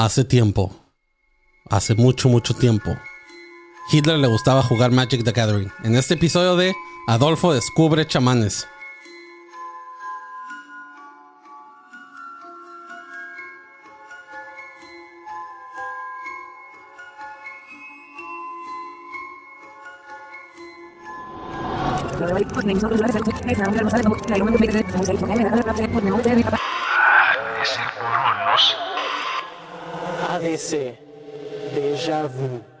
Hace tiempo, hace mucho, mucho tiempo, Hitler le gustaba jugar Magic the Gathering. En este episodio de Adolfo descubre chamanes. ADC. Déjà vu.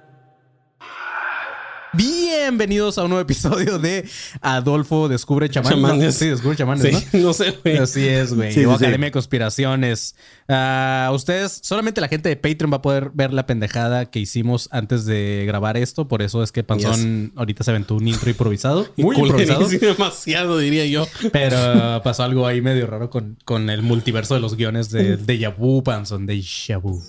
Bienvenidos a un nuevo episodio de Adolfo Descubre Chamanes. Chamanes. No, sí, Descubre Chamanes, Sí, no sé, güey. ¿no? Así es, güey. Sí, sí. Academia de Conspiraciones. Ah, ustedes, solamente la gente de Patreon va a poder ver la pendejada que hicimos antes de grabar esto. Por eso es que Panzón ahorita se aventó un intro improvisado. Muy improvisado. Demasiado, diría yo. Pero pasó algo ahí medio raro con, con el multiverso de los guiones de Deja Vu, Panzón. Deja Vu.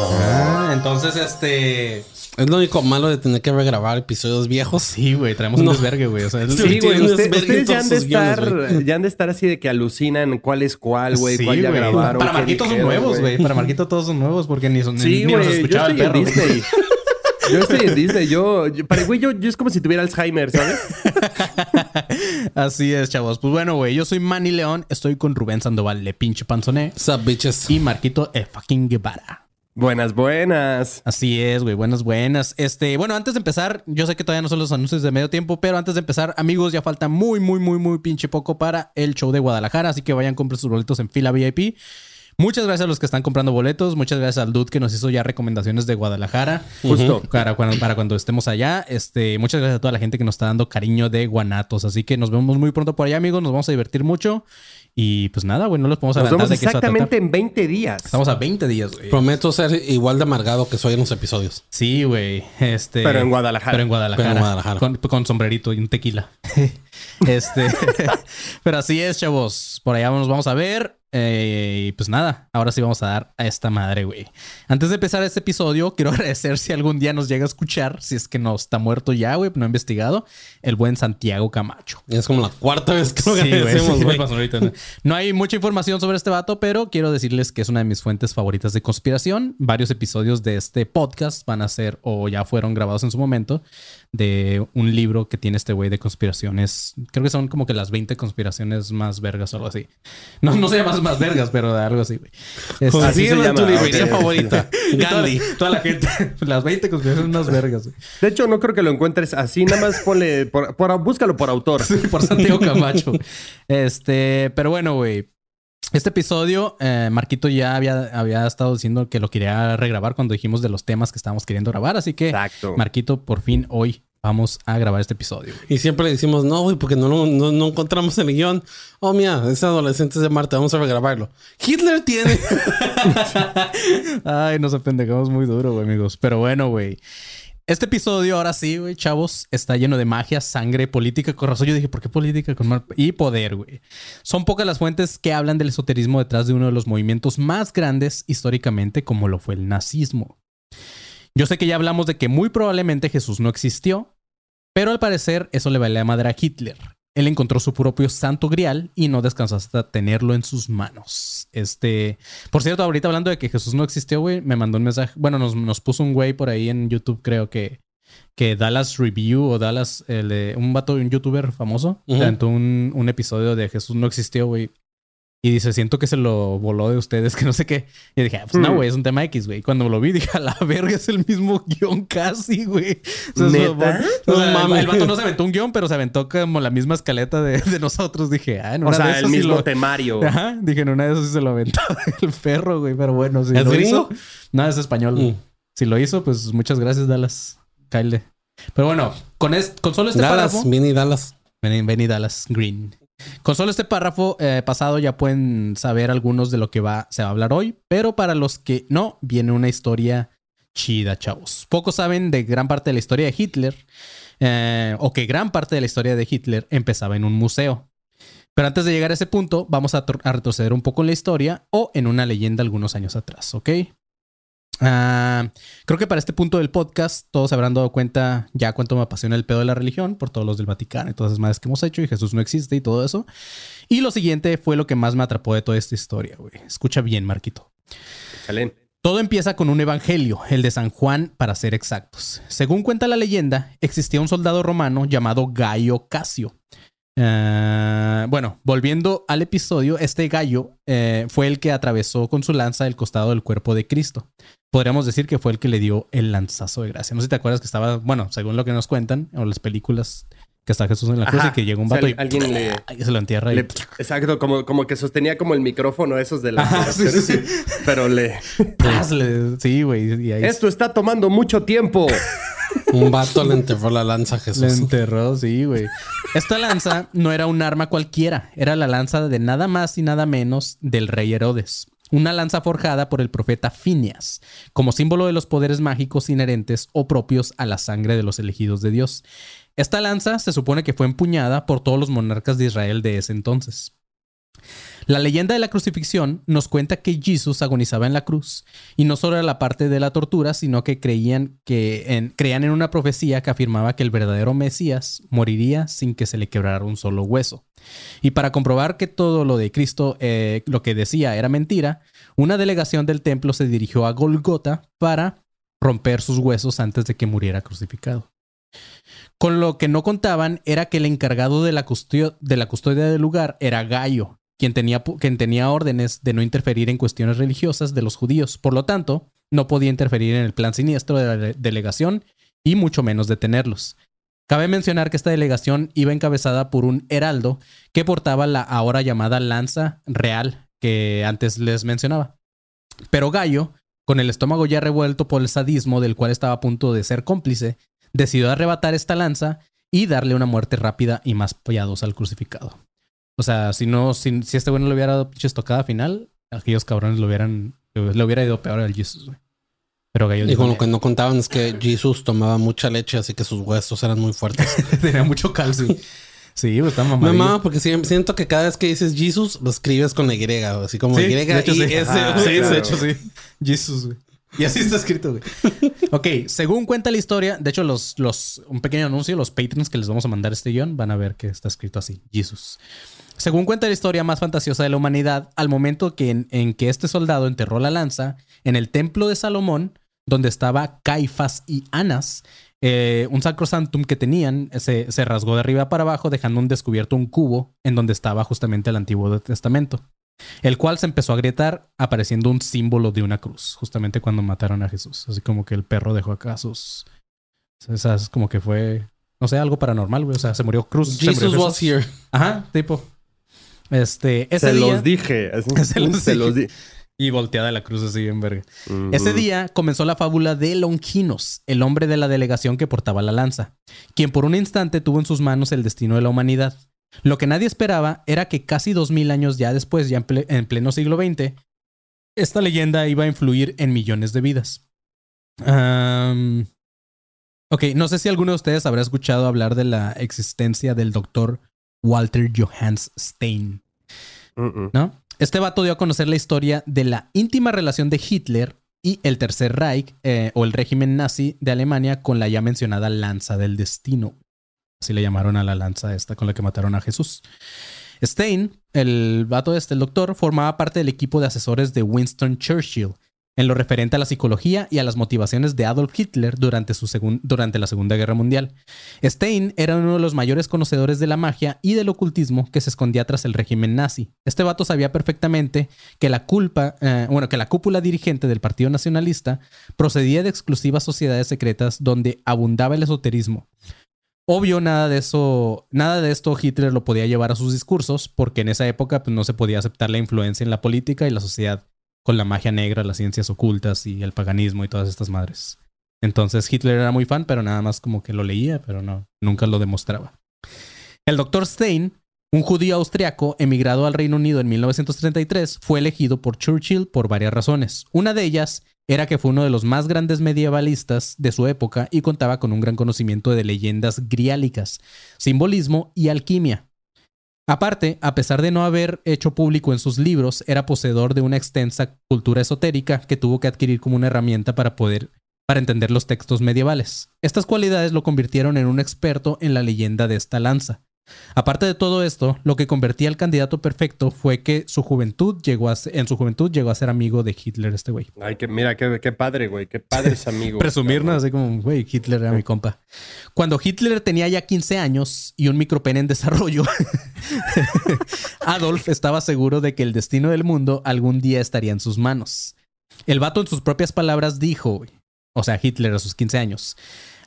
Ah, entonces, este... Es lo único malo de tener que regrabar episodios viejos. Sí, güey, traemos un No. desvergue, güey. O sea, Sí, güey. Usted- ustedes ya han, de guiones, estar, ya han de estar así de que alucinan cuál es cuál, güey. Sí, cuál ya güey. grabaron. Para Marquito son nuevos, güey. Para Marquito todos son nuevos porque ni, son, Sí, ni. Yo escuchaba el estoy en perro. Disney. Yo estoy en Disney. Yo, yo- para güey, yo, yo es como si tuviera Alzheimer, ¿sabes? Así es, chavos. Pues bueno, güey. Yo soy Manny León. Estoy con Rubén Sandoval, le pinche panzoné. What's up, bitches? Y Marquito, el fucking Guevara. Buenas, buenas. Así es, güey. Buenas, buenas. Este, bueno, antes de empezar, yo sé que todavía no son los anuncios de medio tiempo, pero antes de empezar, amigos, ya falta muy, muy, muy, muy pinche poco para el show de Guadalajara. Así que vayan, compren sus boletos en fila VIP. Muchas gracias a los que están comprando boletos. Muchas gracias al dude que nos hizo ya recomendaciones de Guadalajara. Justo. Para cuando, para cuando estemos allá. Este, muchas gracias a toda la gente que nos está dando cariño de Guanatos. Así que nos vemos muy pronto por allá, amigos. Nos vamos a divertir mucho. Y pues nada, güey, no los podemos Nos adelantar vemos de exactamente en 20 días. Estamos a 20 días, güey. Prometo ser igual de amargado que soy en los episodios. Sí, güey. Este. Pero en Guadalajara. Pero en Guadalajara. Pero en Guadalajara. Con, con sombrerito y un tequila. este. pero así es, chavos. Por allá nos vamos a ver. Eh, y pues nada, ahora sí vamos a dar a esta madre, güey. Antes de empezar este episodio, quiero agradecer si algún día nos llega a escuchar, si es que no está muerto ya, güey, no ha investigado, el buen Santiago Camacho. Es como la cuarta vez que lo güey, agradecemos. No hay mucha información sobre este vato, pero quiero decirles que es una de mis fuentes favoritas de conspiración. Varios episodios de este podcast van a ser o ya fueron grabados en su momento de un libro que tiene este güey de conspiraciones. Creo que son como que las 20 conspiraciones más vergas o algo así. No, no sé más, más vergas, pero algo así, güey. Este- Así se en tu librería favorita. Gandhi. Toda, toda la gente, las 20 conspiraciones más vergas, güey. De hecho, no creo que lo encuentres así. Nada más ponle... Por, por- búscalo por autor. por Santiago Camacho. Este, pero bueno, güey. Este episodio, eh, Marquito ya había, había estado diciendo que lo quería regrabar cuando dijimos de los temas que estábamos queriendo grabar. Así que, Exacto. Marquito, por fin hoy vamos a grabar este episodio. Y siempre le decimos, no, güey, porque no, no, no encontramos el guion. Oh, mira, es adolescentes de Marte, vamos a regrabarlo. Hitler tiene. Ay, nos apendejamos muy duro, güey, amigos. Pero bueno, güey. Este episodio, ahora sí, güey, chavos, está lleno de magia, sangre, política. Con razón, yo dije, ¿por qué política? Con mar- Y poder, güey. Son pocas las fuentes que hablan del esoterismo detrás de uno de los movimientos más grandes históricamente, como lo fue el nazismo. Yo sé que ya hablamos de que muy probablemente Jesús no existió, pero al parecer eso le vale a madre a Hitler. Él encontró su propio santo grial y no descansó hasta tenerlo en sus manos. Este, por cierto, ahorita hablando de que Jesús no existió, güey, me mandó un mensaje. Bueno, nos, nos puso un güey por ahí en YouTube, creo que, que Dallas Review o Dallas, el un vato, un youtuber famoso, aventó un, un episodio de Jesús no existió, güey. Y dice, siento que se lo voló de ustedes, que no sé qué. Y dije, ah, pues no, Hmm. güey, es un tema X, güey. Cuando lo vi, dije, a la verga, es el mismo guion casi, güey. O sea, ¿Neta? eso- o sea, No el- mames. El vato no se aventó un guion, pero se aventó como la misma escaleta de, de nosotros. Dije, ah, en O una de sea, esas el sí mismo lo- temario. Ajá, dije, en una de esas sí se lo aventó el perro, güey. Pero bueno, si ¿Es lo gringo? hizo... No, es español. Mm. Si lo hizo, pues muchas gracias, Dallas. Kyle. Pero bueno, con, es- con solo este Dallas, párrafo... Vinny Dallas. Ven, ven y Dallas Green. Con solo este párrafo eh, pasado ya pueden saber algunos de lo que va, se va a hablar hoy, pero para los que no, viene una historia chida, chavos. Pocos saben de gran parte de la historia de Hitler, eh, o que gran parte de la historia de Hitler empezaba en un museo. Pero antes de llegar a ese punto, vamos a, a retroceder un poco en la historia o en una leyenda algunos años atrás, ¿ok? Ah, creo que para este punto del podcast todos habrán dado cuenta ya cuánto me apasiona el pedo de la religión por todos los del Vaticano y todas esas madres que hemos hecho y Jesús no existe y todo eso. Y lo siguiente fue lo que más me atrapó de toda esta historia, güey. Escucha bien, Marquito. Chalén. Todo empieza con un evangelio, el de San Juan para ser exactos. Según cuenta la leyenda, existía un soldado romano llamado Gaio Casio. Eh, bueno, volviendo al episodio, este gallo eh, fue el que atravesó con su lanza el costado del cuerpo de Cristo. Podríamos decir que fue el que le dio el lanzazo de gracia. No sé si te acuerdas que estaba, bueno, según lo que nos cuentan, o las películas, que está Jesús en la cruz Ajá. y que llega un O sea, vato y alguien le- y se lo entierra. y- Le- exacto, como, como que sostenía como el micrófono esos de las Ajá, sí, sí, sí. Pero le... Le- Sí, güey. ahí Esto está tomando mucho tiempo. Un vato le enterró la lanza a Le Jesús. enterró, sí, güey. Esta lanza no era un arma cualquiera, era la lanza de nada más y nada menos del rey Herodes. Una lanza forjada por el profeta Phineas, como símbolo de los poderes mágicos inherentes o propios a la sangre de los elegidos de Dios. Esta lanza se supone que fue empuñada por todos los monarcas de Israel de ese entonces. La leyenda de la crucifixión nos cuenta que Jesús agonizaba en la cruz y no solo era la parte de la tortura, sino que creían que en, creían en una profecía que afirmaba que el verdadero Mesías moriría sin que se le quebrara un solo hueso. Y para comprobar que todo lo de Cristo, eh, lo que decía era mentira, una delegación del templo se dirigió a Golgota para romper sus huesos antes de que muriera crucificado. Con lo que no contaban era que el encargado de la, custodia, del lugar era Gallo, quien tenía, quien tenía órdenes de no interferir en cuestiones religiosas de los judíos. Por lo tanto, no podía interferir en el plan siniestro de la de- delegación y mucho menos detenerlos. Cabe mencionar que esta delegación iba encabezada por un heraldo que portaba la ahora llamada lanza real que antes les mencionaba. Pero Gallo, con el estómago ya revuelto por el sadismo del cual estaba a punto de ser cómplice, decidió arrebatar esta lanza y darle una muerte rápida y más piadosa al crucificado. O sea, si no, si, si este güey no le hubiera dado pinche estocada final, aquellos cabrones lo hubieran, le hubiera ido peor al Jesus, güey. Pero Y con lo que no contaban es que Jesús tomaba mucha leche, así que sus huesos eran muy fuertes. tenía mucho calcio. Sí, güey, está mamadillo. mama porque siento que cada vez que dices Jesús, lo escribes con la Y, así como Y de hecho, y sí. S. Sí, de hecho sí. Jesus, güey. Y así está escrito, güey. Ok, según cuenta la historia, de hecho, los, los, un pequeño anuncio, los patrons que les vamos a mandar este guion van a ver que está escrito así, Jesus. Según cuenta la historia más fantasiosa de la humanidad, al momento que en, que este soldado enterró la lanza en el templo de Salomón, donde estaba Caifás y Anas, eh, un sacrosantum que tenían se, se rasgó de arriba para abajo, dejando un descubierto un cubo en donde estaba justamente el Antiguo Testamento el cual se empezó a agrietar apareciendo un símbolo de una cruz, justamente cuando mataron a Jesús. Así como que el perro dejó acá sus... O sea, es como que fue, no sé, algo paranormal, güey. O sea, se murió Cruz. se murió Jesus Jesús. was here. Ajá, tipo. Este, ese Se día... los dije. Se los Se los dije. di- Y volteada la cruz así en verga. Ujú. Ese día comenzó la fábula de Longinos, el hombre de la delegación que portaba la lanza, quien por un instante tuvo en sus manos el destino de la humanidad. Lo que nadie esperaba era que casi dos mil años ya después, ya en, ple- en pleno siglo XX, esta leyenda iba a influir en millones de vidas. Ok, no sé si alguno de ustedes habrá escuchado hablar de la existencia del doctor Walter Johannes Stein. ¿no? Este vato dio a conocer la historia de la íntima relación de Hitler y el Tercer Reich eh, o el régimen nazi de Alemania con la ya mencionada lanza del destino. Así le llamaron a la lanza esta con la que mataron a Jesús. Stein, el vato este, el doctor, formaba parte del equipo de asesores de Winston Churchill en lo referente a la psicología y a las motivaciones de Adolf Hitler durante, su durante la Segunda Guerra Mundial. Stein era uno de los mayores conocedores de la magia y del ocultismo que se escondía tras el régimen nazi. Este vato sabía perfectamente que la culpa, eh, bueno, que la cúpula dirigente del Partido Nacionalista procedía de exclusivas sociedades secretas donde abundaba el esoterismo. Obvio, nada de eso, nada de esto Hitler lo podía llevar a sus discursos, porque en esa época pues, no se podía aceptar la influencia en la política y la sociedad con la magia negra, las ciencias ocultas y el paganismo y todas estas madres. Entonces Hitler era muy fan, pero nada más como que lo leía, pero no, nunca lo demostraba. El doctor Stein, un judío austriaco emigrado al Reino Unido en 1933, fue elegido por Churchill por varias razones. Una de ellas era que fue uno de los más grandes medievalistas de su época y contaba con un gran conocimiento de leyendas griálicas, simbolismo y alquimia. Aparte, a pesar de no haber hecho público en sus libros, era poseedor de una extensa cultura esotérica que tuvo que adquirir como una herramienta para poder para entender los textos medievales. Estas cualidades lo convirtieron en un experto en la leyenda de esta lanza, Aparte de todo esto, lo que convertía al candidato perfecto fue que su juventud llegó a ser- en su juventud llegó a ser amigo de Hitler este güey. Ay, que mira, qué, qué padre, güey. Qué padres amigos. Presumirnos así como, güey, Hitler era mi compa. Cuando Hitler tenía ya 15 años y un micropene en desarrollo, Adolf estaba seguro de que el destino del mundo algún día estaría en sus manos. El vato en sus propias palabras dijo, o sea, Hitler a sus 15 años,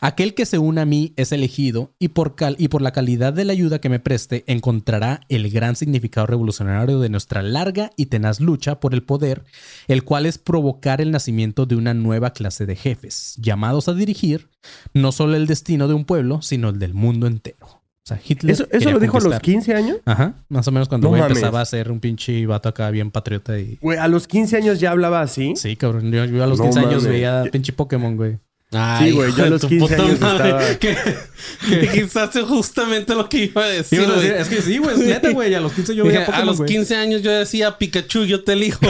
aquel que se une a mí es elegido y por, cal- y por la calidad de la ayuda que me preste encontrará el gran significado revolucionario de nuestra larga y tenaz lucha por el poder, el cual es provocar el nacimiento de una nueva clase de jefes, llamados a dirigir no solo el destino de un pueblo, sino el del mundo entero. O sea, Hitler. ¿Eso, eso lo dijo a los conquistar. 15 años? Ajá, más o menos cuando No empezaba a ser un pinche vato acá bien patriota y... Güey, a los 15 años ya hablaba así. Sí, cabrón. Yo, yo a los No 15 años veía pinche Pokémon, güey. Ay, Sí, güey, yo a los tu 15 puta años madre, estaba- Que, que dijiste justamente lo que iba a decir. A es que sí, güey, es neta, güey. A los 15 yo Dije, veía Pokémon, a los güey. 15 años yo decía Pikachu, yo te elijo.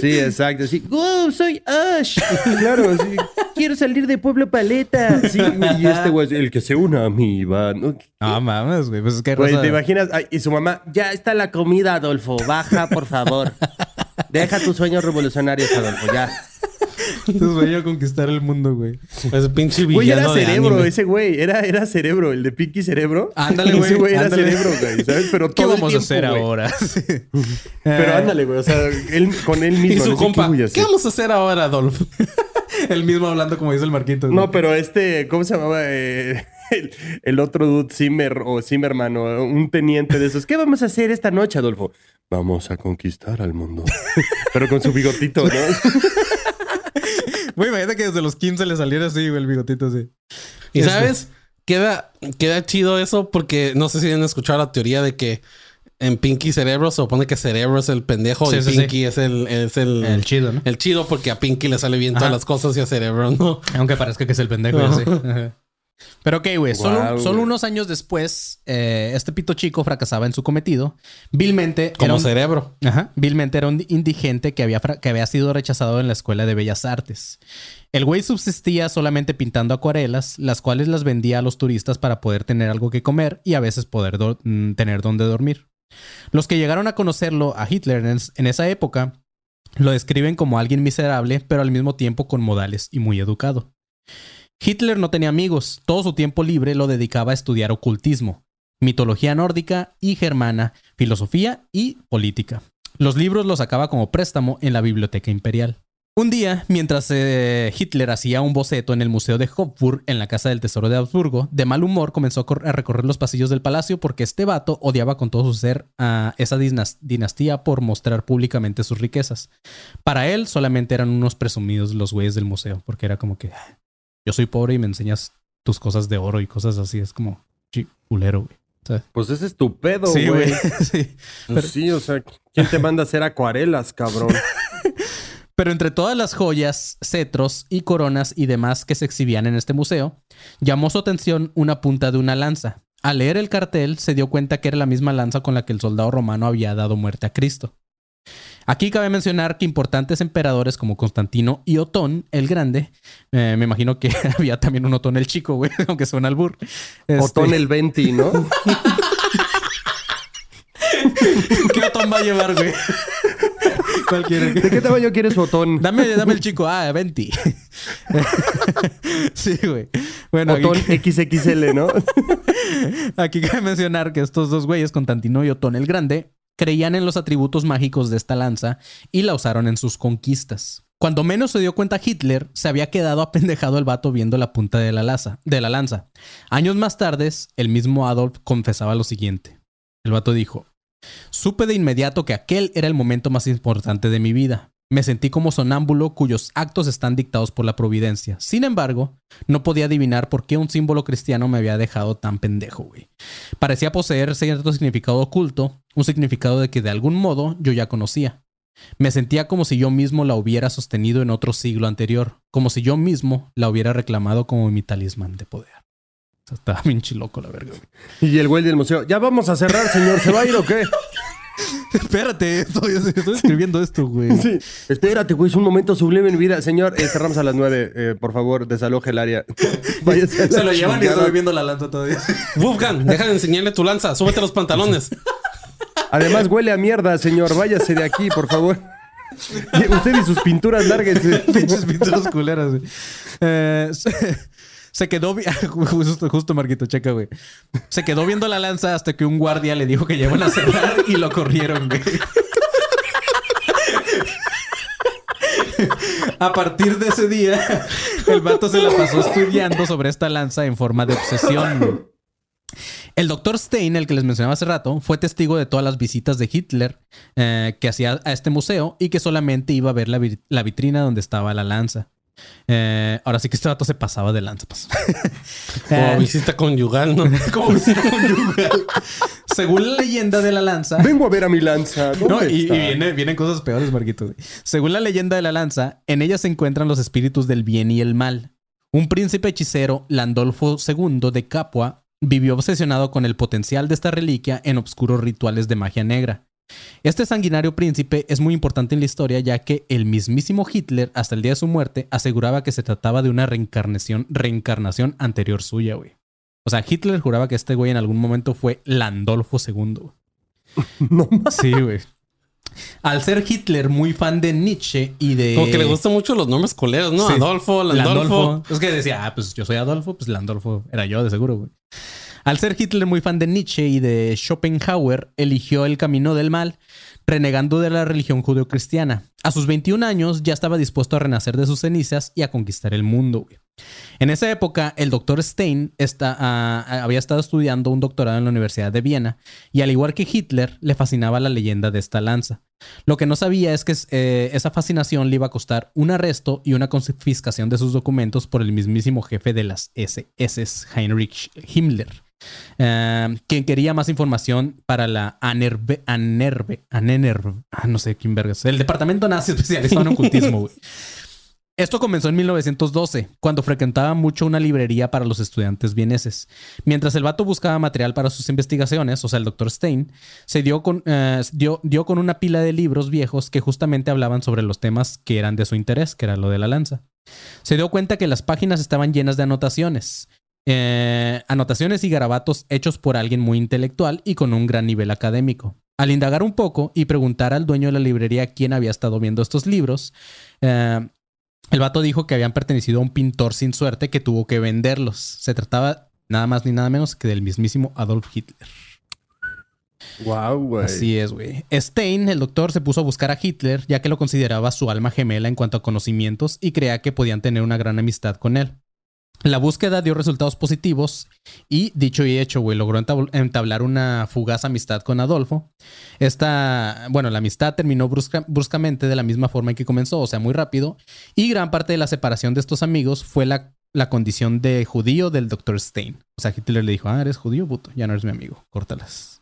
Sí, exacto. Sí. ¡Wow! Soy Ash. Claro, sí. Quiero salir de Pueblo Paleta. Sí, güey. Y este güey, el que se una a mí, va. ¿no? Ah, mames, güey. Pues es que Güey, ¿te imaginas? Ay, y su mamá, ya está la comida, Adolfo. Baja, por favor. Deja tus sueños revolucionarios, Adolfo, ya. Tu sueño conquistar el mundo, güey. Ese pinche Güey, era villano de cerebro, anime. ese güey. Era, era cerebro, el de Pinky Cerebro. Ándale, Ese güey, güey era ándale. cerebro, güey, ¿sabes? Pero ¿Qué todo el vamos a hacer güey. ahora? Sí. Pero Eh, ándale, güey. O sea, él con él mismo. Y su no sé compa, qué ¿qué vamos a hacer ahora, Adolf? El mismo hablando como dice el Marquito. No, pero este, ¿cómo se llamaba? Eh, el, el otro dude, Zimmer o Zimmerman o un teniente de esos. ¿Qué vamos a hacer esta noche, Adolfo? Vamos a conquistar al mundo. Pero con su bigotito, ¿no? Güey, imagínate que desde los 15 le saliera así, güey, el bigotito así. Y Este- sabes, queda, queda chido eso porque no sé si han escuchado la teoría de que en Pinky Cerebro se supone que Cerebro es el pendejo Sí, y sí, sí. Pinky es el, es el, El chido, ¿no? el chido porque a Pinky le sale bien todas las cosas y a Cerebro no. Aunque parezca que es el pendejo. Ajá. Pero ok, güey. Solo, unos años después, eh, este pito chico fracasaba en su cometido. Vilmente era Como un, Cerebro. Ajá. Vilmente era un indigente que había, que había sido rechazado en la Escuela de Bellas Artes. El güey subsistía solamente pintando acuarelas, las cuales las vendía a los turistas para poder tener algo que comer y a veces poder do- mm, tener donde dormir. Los que llegaron a conocerlo a Hitler en esa época lo describen como alguien miserable, pero al mismo tiempo con modales y muy educado. Hitler no tenía amigos, todo su tiempo libre lo dedicaba a estudiar ocultismo, mitología nórdica y germana, filosofía y política. Los libros los sacaba como préstamo en la biblioteca imperial. Un día, mientras eh, Hitler hacía un boceto en el Museo de Hofburg en la Casa del Tesoro de Habsburgo, de mal humor comenzó a, a recorrer los pasillos del palacio porque este vato odiaba con todo su ser a esa dinas- dinastía por mostrar públicamente sus riquezas. Para él solamente eran unos presumidos los güeyes del museo, porque era como que "Ah, yo soy pobre y me enseñas tus cosas de oro y cosas así. Es como culero, güey. Pues ese es tu pedo, Sí, güey. güey. sí. Pues sí, o sea, ¿quién te manda a hacer acuarelas, cabrón? Pero entre todas las joyas, cetros y coronas y demás que se exhibían en este museo, llamó su atención una punta de una lanza. Al leer el cartel, se dio cuenta que era la misma lanza con la que el soldado romano había dado muerte a Cristo. Aquí cabe mencionar que importantes emperadores como Constantino y Otón el Grande, eh, me imagino que había también un Otón el Chico, güey, aunque suena albur. Este, Otón el 20, ¿no? ¿Qué Otón va a llevar, güey? ¿Cuál quiere? ¿De qué tamaño quieres su Otón? Dame, dame el chico. Ah, 20. sí, güey. Bueno, aquí, Otón XXL, ¿no? aquí cabe mencionar que estos dos güeyes, Constantino y Otón el Grande, creían en los atributos mágicos de esta lanza y la usaron en sus conquistas. Cuando menos se dio cuenta Hitler, se había quedado apendejado el vato viendo la punta de la, lanza. Años más tarde, el mismo Adolf confesaba lo siguiente. El vato dijo, Supe de inmediato que aquel era el momento más importante de mi vida. Me sentí como sonámbulo cuyos actos están dictados por la providencia. Sin embargo, no podía adivinar por qué un símbolo cristiano me había dejado tan pendejo, güey. Parecía poseer cierto significado oculto, un significado de que de algún modo yo ya conocía. Me sentía como si yo mismo la hubiera sostenido en otro siglo anterior, como si yo mismo la hubiera reclamado como mi talismán de poder. O sea, estaba bien chiloco la verga, güey. Y el güey del museo, ya vamos a cerrar, señor. ¿Se va a ir o qué? Espérate, estoy, estoy escribiendo esto, güey. Sí. Espérate, güey, es un momento sublime en mi vida. Señor, eh, cerramos a las nueve. Eh, por favor, desaloje el área. Váyase a la Se lo llevan y estoy viendo la lanza todavía. Wolfgang, deja de enseñarle tu lanza. Súbete los pantalones. Además, huele a mierda, señor. Váyase de aquí, por favor. Usted y sus pinturas, lárguense. Pinches pinturas culeras, güey. Eh, se, quedó... Justo, justo, Marquito, checa, güey. Se quedó viendo la lanza hasta que un guardia le dijo que llevan a cerrar y lo corrieron, güey. A partir de ese día, el vato se la pasó estudiando sobre esta lanza en forma de obsesión. El doctor Stein, el que les mencionaba hace rato, fue testigo de todas las visitas de Hitler eh, que hacía a este museo y que solamente iba a ver la, vi- la vitrina donde estaba la lanza. Eh, ahora sí que este vato se pasaba de lanza. Pues. Como Eh, visita conyugal, ¿no? como visita conyugal. Según la leyenda de la lanza, Vengo a ver a mi lanza. ¿Dónde no, y, y viene- vienen cosas peores, Marquito. Según la leyenda de la lanza, en ella se encuentran los espíritus del bien y el mal. Un príncipe hechicero, Landolfo II de Capua, vivió obsesionado con el potencial de esta reliquia en obscuros rituales de magia negra. Este sanguinario príncipe es muy importante en la historia ya que el mismísimo Hitler, hasta el día de su muerte, aseguraba que se trataba de una reencarnación, reencarnación anterior suya, güey. O sea, Hitler juraba que este güey en algún momento fue Landolfo II. No. Sí, güey. Al ser Hitler muy fan de Nietzsche y de. Como que le gustan mucho los nombres coleros, ¿no? Sí. Adolfo, Landolfo. Es que decía, ah, pues yo soy Adolfo, pues Landolfo era yo, de seguro, güey. Al ser Hitler muy fan de Nietzsche y de Schopenhauer, eligió el camino del mal, renegando de la religión judeocristiana. A sus 21 años ya estaba dispuesto a renacer de sus cenizas y a conquistar el mundo, güey. En esa época, el doctor Stein está, ah, había estado estudiando un doctorado en la Universidad de Viena y al igual que Hitler, le fascinaba la leyenda de esta lanza. Lo que no sabía es que eh, esa fascinación le iba a costar un arresto y una confiscación de sus documentos por el mismísimo jefe de las SS, Heinrich Himmler, eh, quien quería más información para la Anerbe, Anerbe, Anenerbe, ah, no sé quién vergas, el departamento nazi especializado en ocultismo, güey. Esto comenzó en 1912, cuando frecuentaba mucho una librería para los estudiantes vieneses. Mientras el vato buscaba material para sus investigaciones, o sea, el doctor Stein, se dio con, eh, dio con una pila de libros viejos que justamente hablaban sobre los temas que eran de su interés, que era lo de la lanza. Se dio cuenta que las páginas estaban llenas de anotaciones. eh, anotaciones y garabatos hechos por alguien muy intelectual y con un gran nivel académico. Al indagar un poco y preguntar al dueño de la librería quién había estado viendo estos libros, eh, el vato dijo que habían pertenecido a un pintor sin suerte que tuvo que venderlos. Se trataba nada más ni nada menos que del mismísimo Adolf Hitler. Wow, güey. Así es, güey. Stein, el doctor, se puso a buscar a Hitler ya que lo consideraba su alma gemela en cuanto a conocimientos y creía que podían tener una gran amistad con él. La búsqueda dio resultados positivos y, dicho y hecho, güey, logró entab- entablar una fugaz amistad con Adolfo. Esta, bueno, la amistad terminó brusca- bruscamente de la misma forma en que comenzó, o sea, muy rápido, y gran parte de la separación de estos amigos fue la, la condición de judío del doctor Stein. O sea, Hitler le dijo, ah, eres judío, puto, ya no eres mi amigo, córtalas.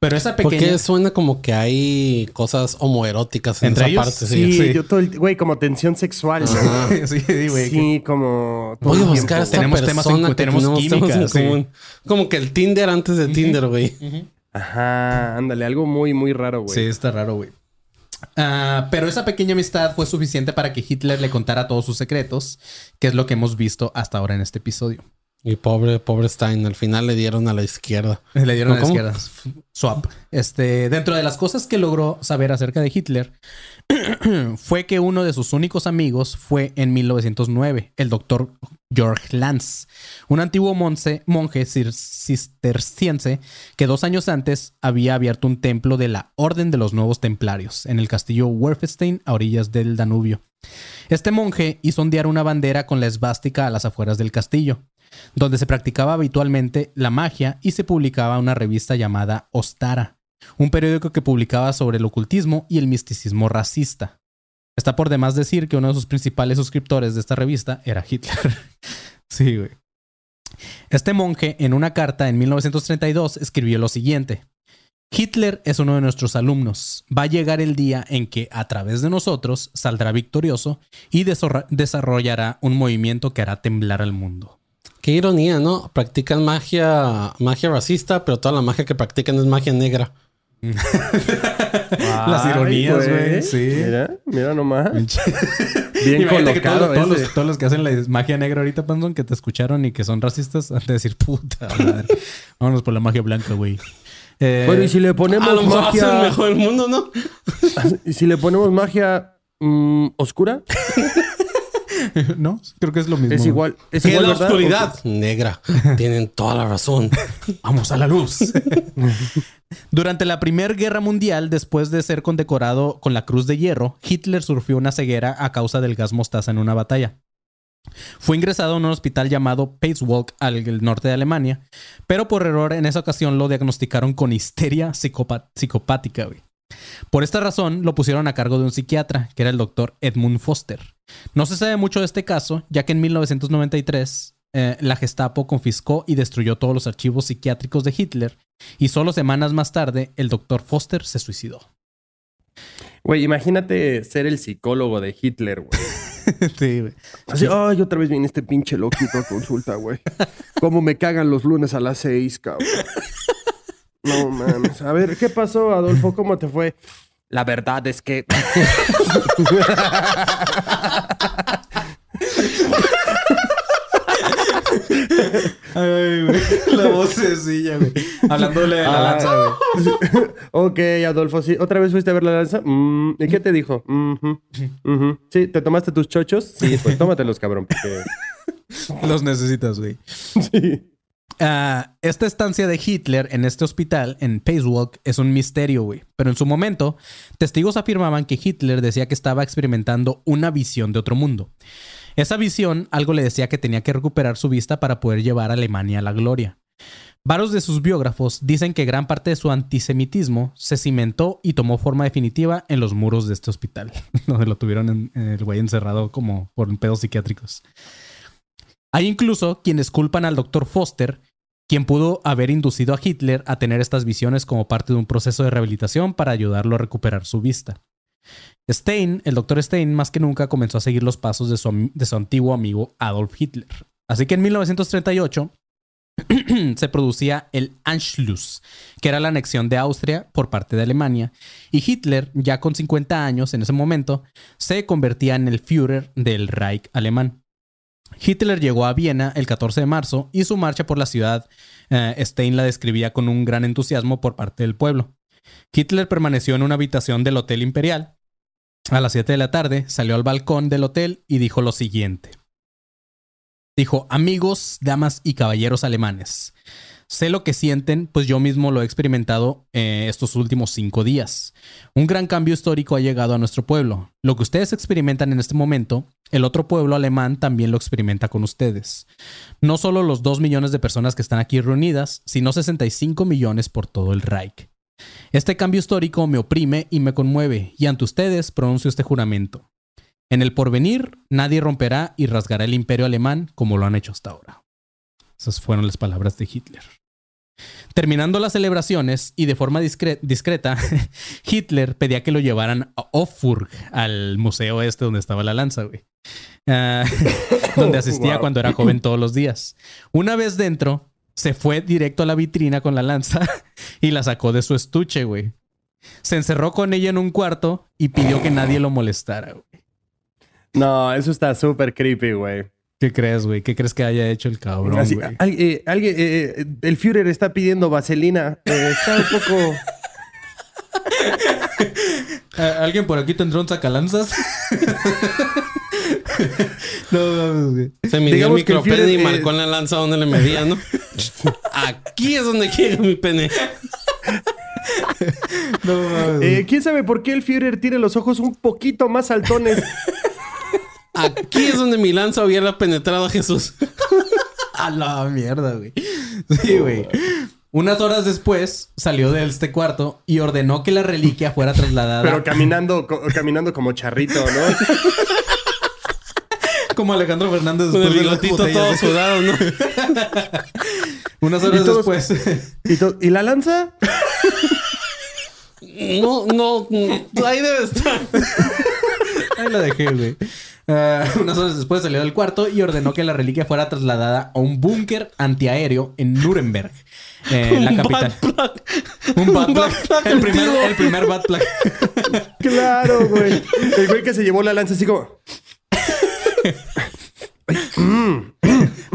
Pero esa pequeña... Porque suena como que hay cosas homoeróticas en ¿Entre esa ellos? parte. Sí, Sí. Sí. yo todo el... Güey, como tensión sexual, ¿no? Ajá. sí, sí, güey. Sí, como... Voy a buscar a esta Tenemos temas en- persona que tenemos tenemos temas química, en sí. común. Como que el Tinder antes de Tinder, güey. Ajá, ándale, algo muy, muy raro, güey. Sí, está raro, güey. Ah, pero esa pequeña amistad fue suficiente para que Hitler le contara todos sus secretos, que es lo que hemos visto hasta ahora en este episodio. Y pobre, pobre Stein, al final le dieron a la izquierda. Le dieron a la ¿Cómo? izquierda. Swap. Este, dentro de las cosas que logró saber acerca de Hitler, fue que uno de sus únicos amigos fue en 1909, el doctor George Lanz, un antiguo monje, monje cisterciense que dos años antes había abierto un templo de la Orden de los Nuevos Templarios en el castillo Werfenstein a orillas del Danubio. Este monje hizo ondear una bandera con la esvástica a las afueras del castillo donde se practicaba habitualmente la magia y se publicaba una revista llamada Ostara, un periódico que publicaba sobre el ocultismo y el misticismo racista. Está por demás decir que uno de sus principales suscriptores de esta revista era Hitler. sí, güey. Este monje, en una carta en 1932, escribió lo siguiente. Hitler es uno de nuestros alumnos. Va a llegar el día en que, a través de nosotros, saldrá victorioso y desarro- desarrollará un movimiento que hará temblar al mundo. Qué ironía, ¿no? Practican magia, magia racista, pero toda la magia que practican es magia negra. Las ironías, güey. Sí. Mira, mira nomás. Bien que colocado todos, los, todos los que hacen la magia negra ahorita, Panzón, que te escucharon y que son racistas, han de decir, puta madre. Vámonos por la magia blanca, güey. Eh, Bueno, y si le ponemos A lo mejor hace el magia. mejor del mundo, ¿no? Y si le ponemos magia mm, oscura, no, creo que es lo mismo. es igual. Es ¿Qué es igual, la ¿verdad? oscuridad? Negra. Tienen toda la razón. Vamos a la luz. Durante la Primera Guerra Mundial, después de ser condecorado con la Cruz de Hierro, Hitler sufrió una ceguera a causa del gas mostaza en una batalla. Fue ingresado en un hospital llamado Pacewalk al norte de Alemania, pero por error en esa ocasión lo diagnosticaron con histeria psicopática. güey. Por esta razón lo pusieron a cargo de un psiquiatra, que era el doctor Edmund Foster. No se sabe mucho de este caso, ya que en 1993 eh, la Gestapo confiscó y destruyó todos los archivos psiquiátricos de Hitler y solo semanas más tarde el doctor Foster se suicidó. Güey, imagínate ser el psicólogo de Hitler, güey. sí, güey. Así, ay, otra vez viene este pinche loquito a consulta, güey. Cómo me cagan los lunes a las seis, cabrón. No mames. A ver, ¿qué pasó, Adolfo? ¿Cómo te fue? La verdad es que. Ay, güey. La voz sencilla, güey. Hablándole de la Ah. lanza, güey. ok, Adolfo, sí. ¿Otra vez fuiste a ver la danza? Mm, ¿Y qué te dijo? Ujú, ujú. Sí, ¿te tomaste tus chochos? Sí, pues tómatelos, cabrón. Porque... Los necesitas, güey. Sí. Ah, esta estancia de Hitler en este hospital, en Pacewalk, es un misterio, güey. Pero en su momento, testigos afirmaban que Hitler decía que estaba experimentando una visión de otro mundo. Esa visión algo le decía que tenía que recuperar su vista para poder llevar a Alemania a la gloria. Varios de sus biógrafos dicen que gran parte de su antisemitismo se cimentó y tomó forma definitiva en los muros de este hospital, donde lo tuvieron en, el güey encerrado como por pedos psiquiátricos. Hay incluso quienes culpan al doctor Foster, quien pudo haber inducido a Hitler a tener estas visiones como parte de un proceso de rehabilitación para ayudarlo a recuperar su vista. Stein, el doctor Stein, más que nunca comenzó a seguir los pasos de su, de su antiguo amigo Adolf Hitler. Así que en 1938 se producía el Anschluss, que era la anexión de Austria por parte de Alemania, y Hitler, ya con 50 años en ese momento, se convertía en el Führer del Reich alemán. Hitler llegó a Viena el 14 de marzo y su marcha por la ciudad eh, Stein la describía con un gran entusiasmo por parte del pueblo. Hitler permaneció en una habitación del Hotel Imperial. A las 7 de la tarde salió al balcón del hotel y dijo lo siguiente. Dijo, amigos, damas y caballeros alemanes, sé lo que sienten, pues yo mismo lo he experimentado eh, estos últimos cinco días. Un gran cambio histórico ha llegado a nuestro pueblo. Lo que ustedes experimentan en este momento, el otro pueblo alemán también lo experimenta con ustedes. No solo los dos millones de personas que están aquí reunidas, sino 65 millones por todo el Reich. Este cambio histórico me oprime y me conmueve, y ante ustedes pronuncio este juramento. En el porvenir, nadie romperá y rasgará el imperio alemán como lo han hecho hasta ahora. Esas fueron las palabras de Hitler. Terminando las celebraciones y de forma discre- discreta, Hitler pedía que lo llevaran a Hofburg, al museo este donde estaba la lanza, güey. Ah, donde asistía Wow. cuando era joven todos los días. Una vez dentro, se fue directo a la vitrina con la lanza y la sacó de su estuche, güey. Se encerró con ella en un cuarto y pidió que nadie lo molestara, güey. No, eso está súper creepy, güey. ¿Qué crees, güey? ¿Qué crees que haya hecho el cabrón, Así, güey? al- eh, alguien, eh, eh, el Führer está pidiendo vaselina. Eh, está un poco. ¿A- ¿Alguien por aquí tendrá un sacalanzas? no mames, güey. Se midió Digamos el que el micropene Führer, y marcó en la lanza donde le medía, ¿no? Aquí es donde quiero mi pene. No mames. Eh, ¿Quién sabe por qué el Führer tiene los ojos un poquito más saltones? Aquí es donde mi lanza hubiera penetrado a Jesús. A la mierda, güey. Sí, güey. Unas horas después salió de este cuarto y ordenó que la reliquia fuera trasladada Pero caminando, co- caminando como charrito, ¿no? como Alejandro Fernández Con el después de las bigotito todo ¿sí? sudado, ¿no? Unas horas Y después. ¿Y, ¿y la lanza? No, no, no, ahí debe estar. Ahí la dejé, güey. Eh, unas horas después salió del cuarto y ordenó que la reliquia fuera trasladada a un búnker antiaéreo en Nuremberg, eh, la capital. bad. Un bad plug El primer, antiguo. el primer bad plug. Claro, güey. El güey que se llevó la lanza así como.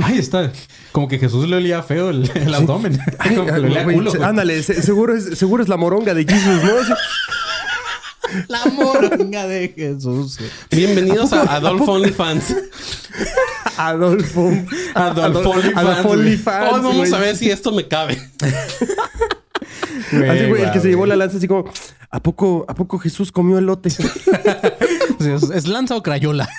Ahí está. Como que Jesús le olía feo el, el abdomen. Ay, Como que le olía güey, culo, se- güey. ándale, se- seguro es, seguro es la moronga de Jesus, ¿no? La moronga de Jesús. Bienvenidos a Adolfo OnlyFans. Adolfo. Adolfo OnlyFans, Adolfo güey. OnlyFans, Hoy vamos a ver si esto me cabe. Así, güey, el que se llevó la la lanza así como, ¿a poco, ¿a poco Jesús comió elote? es, es lanza o crayola.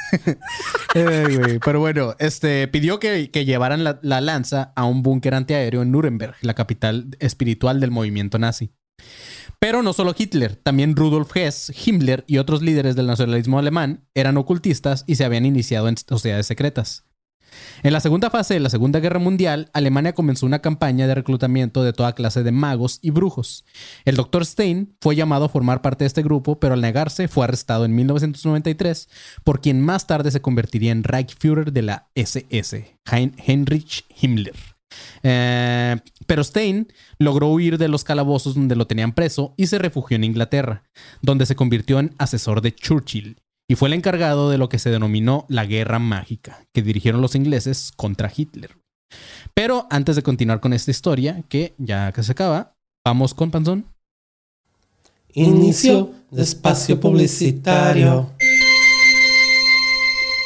Eh, güey, Pero bueno, este pidió que, que llevaran la, la lanza a un búnker antiaéreo en Nuremberg, la capital espiritual del movimiento nazi. Pero no solo Hitler, también Rudolf Hess, Himmler y otros líderes del nacionalismo alemán eran ocultistas y se habían iniciado en sociedades secretas. En la segunda fase de la Segunda Guerra Mundial, Alemania comenzó una campaña de reclutamiento de toda clase de magos y brujos. El Dr. Stein fue llamado a formar parte de este grupo, pero al negarse fue arrestado en 1993 por quien más tarde se convertiría en Reichsführer de la SS, Hein- Heinrich Himmler. Eh, pero Stein logró huir de los calabozos donde lo tenían preso y se refugió en Inglaterra, donde se convirtió en asesor de Churchill y fue el encargado de lo que se denominó la Guerra Mágica, que dirigieron los ingleses contra Hitler. Pero antes de continuar con esta historia, que ya que se acaba, vamos con Panzón. Inicio de espacio publicitario.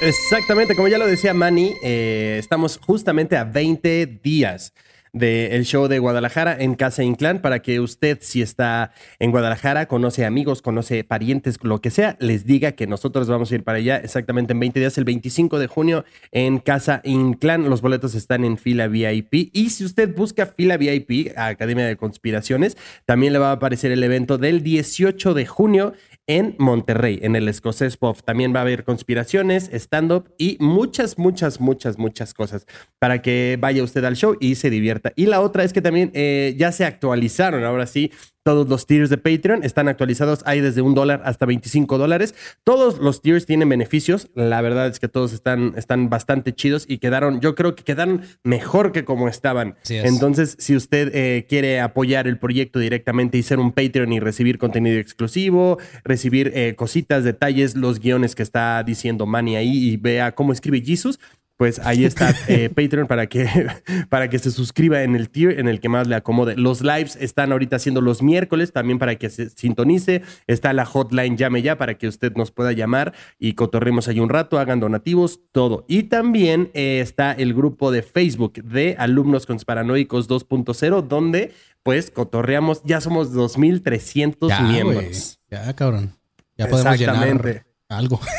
Exactamente, como ya lo decía Manny, eh, estamos justamente a 20 días del show de Guadalajara en Casa Inclán para que usted, si está en Guadalajara, conoce amigos, conoce parientes, lo que sea, les diga que nosotros vamos a ir para allá exactamente en 20 días, el 25 de junio en Casa Inclán. Los boletos están en fila VIP y si usted busca fila VIP, Academia de Conspiraciones, también le va a aparecer el evento del 18 de junio en Monterrey, en el Escocés Pop. También va a haber conspiraciones, stand-up y muchas, muchas, muchas, muchas cosas para que vaya usted al show y se divierta. Y la otra es que también eh, ya se actualizaron, ahora sí, todos los tiers de Patreon están actualizados. Hay desde un dólar hasta 25 dólares. Todos los tiers tienen beneficios. La verdad es que todos están, están bastante chidos y quedaron, yo creo que quedaron mejor que como estaban. Es. Entonces, si usted eh, quiere apoyar el proyecto directamente y ser un Patreon y recibir contenido exclusivo, recibir eh, cositas, detalles, los guiones que está diciendo Manny ahí y vea cómo escribe Jesus, pues ahí está eh, Patreon para que, para que se suscriba en el tier en el que más le acomode. Los lives están ahorita haciendo los miércoles también para que se sintonice. Está la hotline Llame Ya para que usted nos pueda llamar y cotorremos ahí un rato, hagan donativos, todo. Y también eh, está el grupo de Facebook de Alumnos Consparanoicos 2.0 donde pues cotorreamos, ya somos 2.300 Ya, miembros. Ya, cabrón. Ya podemos Exactamente. llenar algo.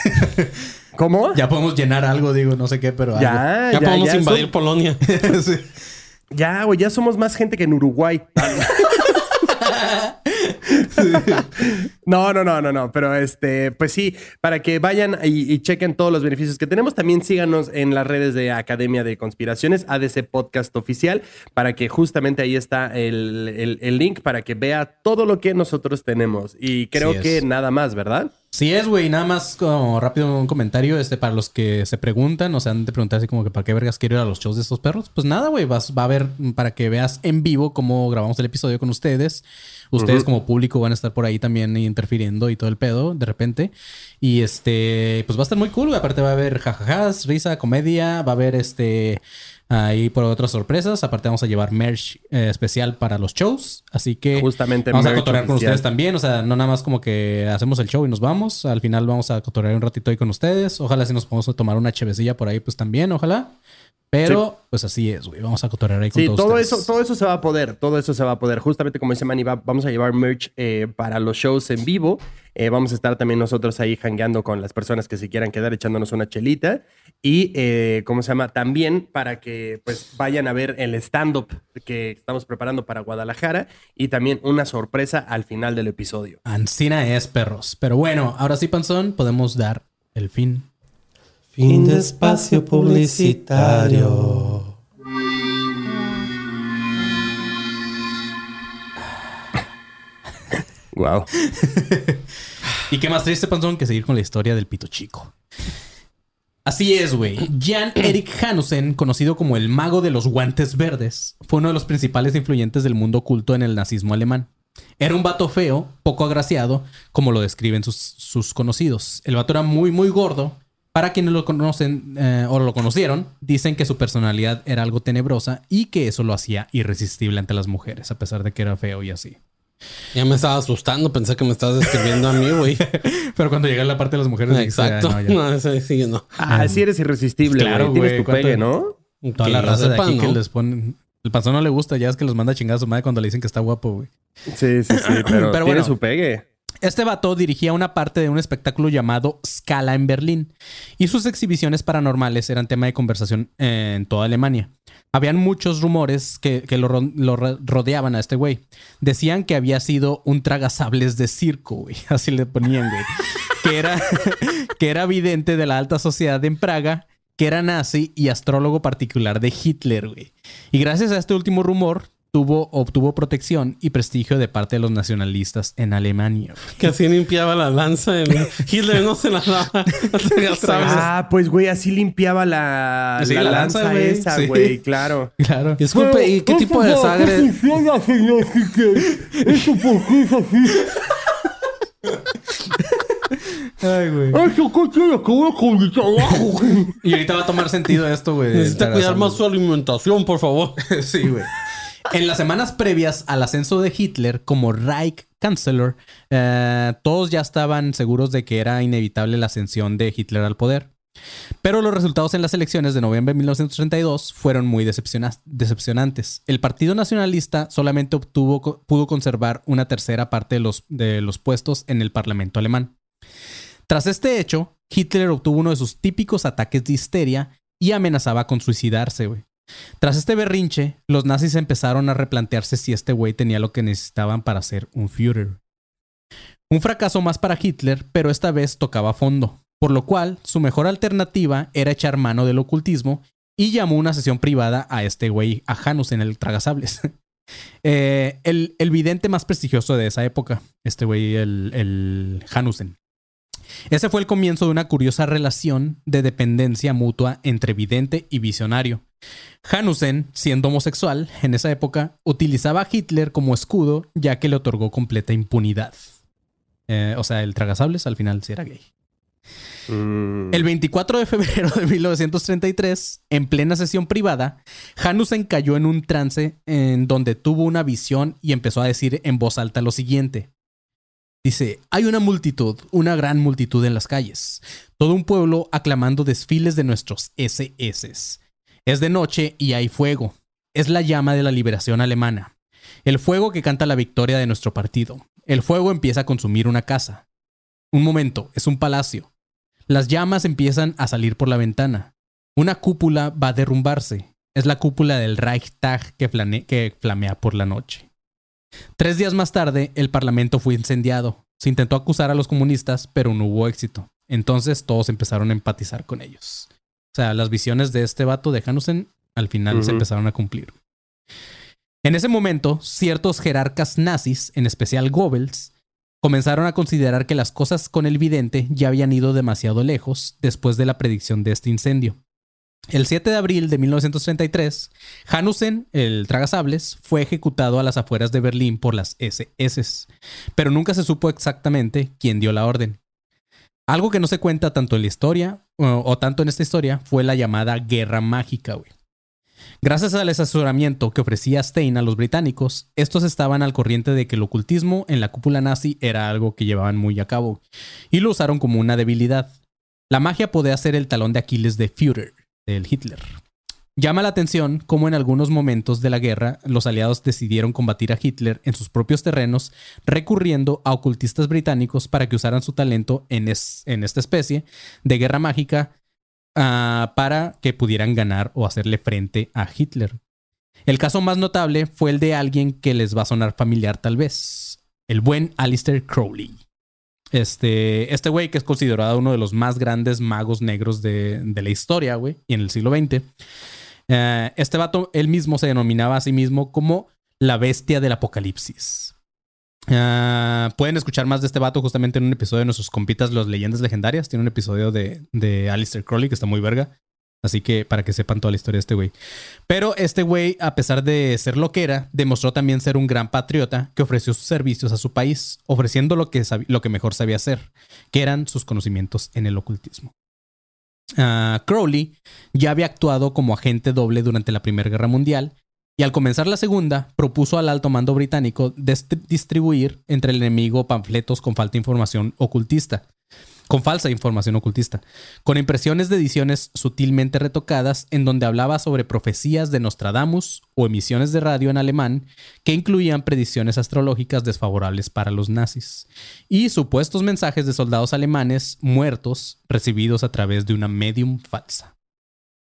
¿Cómo? ya podemos llenar algo, digo, no sé qué, pero algo. Ya, Ya, podemos ya invadir son- Polonia. Sí. Ya, güey, ya somos más gente que en Uruguay. No, no, no, no, no. Pero este, pues sí, para que vayan y, y chequen todos los beneficios que tenemos. También síganos en las redes de Academia de Conspiraciones, ADC Podcast Oficial, para que justamente ahí está el, el- el link para que vea todo lo que nosotros tenemos. Y creo Sí que nada más, ¿verdad? Sí es, güey. Nada más como rápido un comentario este para los que se preguntan, o sea, han de preguntar así como que para qué vergas quiero ir a los shows de estos perros. Pues nada, güey, vas va a ver para que veas en vivo cómo grabamos el episodio con ustedes. Ustedes como público van a estar por ahí también interfiriendo y todo el pedo de repente. Y este, pues va a estar muy cool, güey. Aparte va a haber jajajas, risa, comedia, va a haber este ahí por otras sorpresas. Aparte vamos a llevar merch eh, especial para los shows, así que Justamente vamos a cotorrear con ustedes también. O sea, no nada más como que hacemos el show y nos vamos. Al final vamos a cotorrear un ratito ahí con ustedes. Ojalá si nos podemos tomar una chevecilla por ahí, pues también, ojalá. Pero, pues así es, güey. Vamos a cotorrear ahí con Sí, todos todo ustedes. eso, todo eso se va a poder, todo eso se va a poder. Justamente como dice Manny, va- vamos a llevar merch eh, para los shows en vivo. Eh, vamos a estar también nosotros ahí hangueando con las personas que se quieran quedar echándonos una chelita. Y, eh, ¿cómo se llama? También para que pues vayan a ver el stand-up que estamos preparando para Guadalajara y también una sorpresa al final del episodio. Ancina es perros. Pero bueno, ahora sí, Panzón, podemos dar el fin. Fin de espacio publicitario. Wow. Y qué más triste, Panzón, que seguir con la historia del pito chico. Así es, güey. Jan Erik Hanussen, conocido como el mago de los guantes verdes, fue uno de los principales influyentes del mundo oculto en el nazismo alemán. Era un vato feo, poco agraciado, como lo describen sus, sus conocidos. El vato era muy, muy gordo. Para quienes lo conocen eh, o lo conocieron, dicen que su personalidad era algo tenebrosa y que eso lo hacía irresistible ante las mujeres, a pesar de que era feo y así. Ya me estaba asustando, pensé que me estabas describiendo a mí, güey. Pero cuando llega la parte de las mujeres, Exacto. ah, no, ya. No, ese sí, no. Ah, sí eres irresistible, Claro, güey. Tienes güey, tu ¿cuánto- pegue, ¿no? Toda Que la raza de aquí que ¿no? les ponen. El panzón no le gusta, ya es que los manda a chingar a su madre cuando le dicen que está guapo, güey. Sí, sí, sí, pero, Pero tiene bueno. su pegue. Este vato dirigía una parte de un espectáculo llamado Scala en Berlín y sus exhibiciones paranormales eran tema de conversación en toda Alemania. Habían muchos rumores que, lo, ro- lo ro- rodeaban a este güey. Decían que había sido un tragasables de circo, güey. Así le ponían, güey. Que era, que era vidente de la alta sociedad en Praga, que era nazi y astrólogo particular de Hitler, güey. Y gracias a este último rumor, tuvo, obtuvo protección y prestigio de parte de los nacionalistas en Alemania. Que así limpiaba la lanza. El Hitler no se la daba. Ah, pues, güey, así limpiaba la, Sí, la, la lanza, lanza, güey. esa, Sí. güey, claro. Claro. Disculpe, ¿y qué tipo de sangre? funciona, señor? ¿Eso por qué es así? Ay, güey. Eso qué tiene que ver con mi trabajo, güey? Y ahorita va a tomar sentido esto, güey. Necesita cuidar más su alimentación, por favor. Sí, güey. En las semanas previas al ascenso de Hitler como Reich Chancellor, eh, todos ya estaban seguros de que era inevitable la ascensión de Hitler al poder. Pero los resultados en las elecciones de noviembre de 1932 fueron muy decepciona- decepcionantes. El Partido Nacionalista solamente obtuvo, pudo conservar una tercera parte de los, de los puestos en el Parlamento alemán. Tras este hecho, Hitler obtuvo uno de sus típicos ataques de histeria y amenazaba con suicidarse. Tras este berrinche, los nazis empezaron a replantearse si este güey tenía lo que necesitaban para ser un Führer. Un fracaso más para Hitler, pero esta vez tocaba fondo, por lo cual su mejor alternativa era echar mano del ocultismo y llamó una sesión privada a este güey, a Janus en el Tragasables. Eh, el, el vidente más prestigioso de esa época, este güey, el, el Hanusen. Ese fue el comienzo de una curiosa relación de dependencia mutua entre vidente y visionario. Hanusen, siendo homosexual en esa época, utilizaba a Hitler como escudo ya que le otorgó completa impunidad. Eh, o sea, el tragasables al final sí era gay. Mm. El 24 de febrero de 1933, en plena sesión privada, Hanusen cayó en un trance en donde tuvo una visión y empezó a decir en voz alta lo siguiente. Dice, hay una multitud, una gran multitud en las calles, todo un pueblo aclamando desfiles de nuestros SS. Es de noche y hay fuego. Es la llama de la liberación alemana. El fuego que canta la victoria de nuestro partido. El fuego empieza a consumir una casa. Un momento, es un palacio. Las llamas empiezan a salir por la ventana. Una cúpula va a derrumbarse. Es la cúpula del Reichstag que, que flamea por la noche. Tres días más tarde, el parlamento fue incendiado. Se intentó acusar a los comunistas, pero no hubo éxito. Entonces todos empezaron a empatizar con ellos. O sea, las visiones de este vato de Hanusen al final se empezaron a cumplir. En ese momento, ciertos jerarcas nazis, en especial Goebbels, comenzaron a considerar que las cosas con el vidente ya habían ido demasiado lejos después de la predicción de este incendio. El 7 de abril de 1933, Hanusen, el tragasables, fue ejecutado a las afueras de Berlín por las SS, pero nunca se supo exactamente quién dio la orden. Algo que no se cuenta tanto en la historia, o, o tanto en esta historia, fue la llamada Guerra Mágica, güey. Gracias al asesoramiento que ofrecía Stein a los británicos, estos estaban al corriente de que el ocultismo en la cúpula nazi era algo que llevaban muy a cabo, y lo usaron como una debilidad. La magia podía ser el talón de Aquiles de Führer, del Hitler. Llama la atención cómo en algunos momentos de la guerra los aliados decidieron combatir a Hitler en sus propios terrenos, recurriendo a ocultistas británicos para que usaran su talento en, es- en esta especie de guerra mágica ah, para que pudieran ganar o hacerle frente a Hitler. El caso más notable fue el de alguien que les va a sonar familiar tal vez, el buen Alistair Crowley. Este, este güey que es considerado uno de los más grandes magos negros de, de la historia, güey, y en el siglo XX. Eh, este vato, él mismo se denominaba a sí mismo como la bestia del apocalipsis. Ah, pueden escuchar más de este vato justamente en un episodio de nuestros compitas Los Leyendas Legendarias. Tiene un episodio de, de Alistair Crowley que está muy verga. Así que para que sepan toda la historia de este güey. Pero este güey, a pesar de ser lo que era, demostró también ser un gran patriota que ofreció sus servicios a su país, ofreciendo lo que, lo que mejor sabía hacer, que eran sus conocimientos en el ocultismo. Ah, Crowley ya había actuado como agente doble durante la Primera Guerra Mundial y al comenzar la Segunda propuso al alto mando británico dist- distribuir entre el enemigo panfletos con falta de información ocultista, con falsa información ocultista, con impresiones de ediciones sutilmente retocadas en donde hablaba sobre profecías de Nostradamus o emisiones de radio en alemán que incluían predicciones astrológicas desfavorables para los nazis y supuestos mensajes de soldados alemanes muertos recibidos a través de una medium falsa.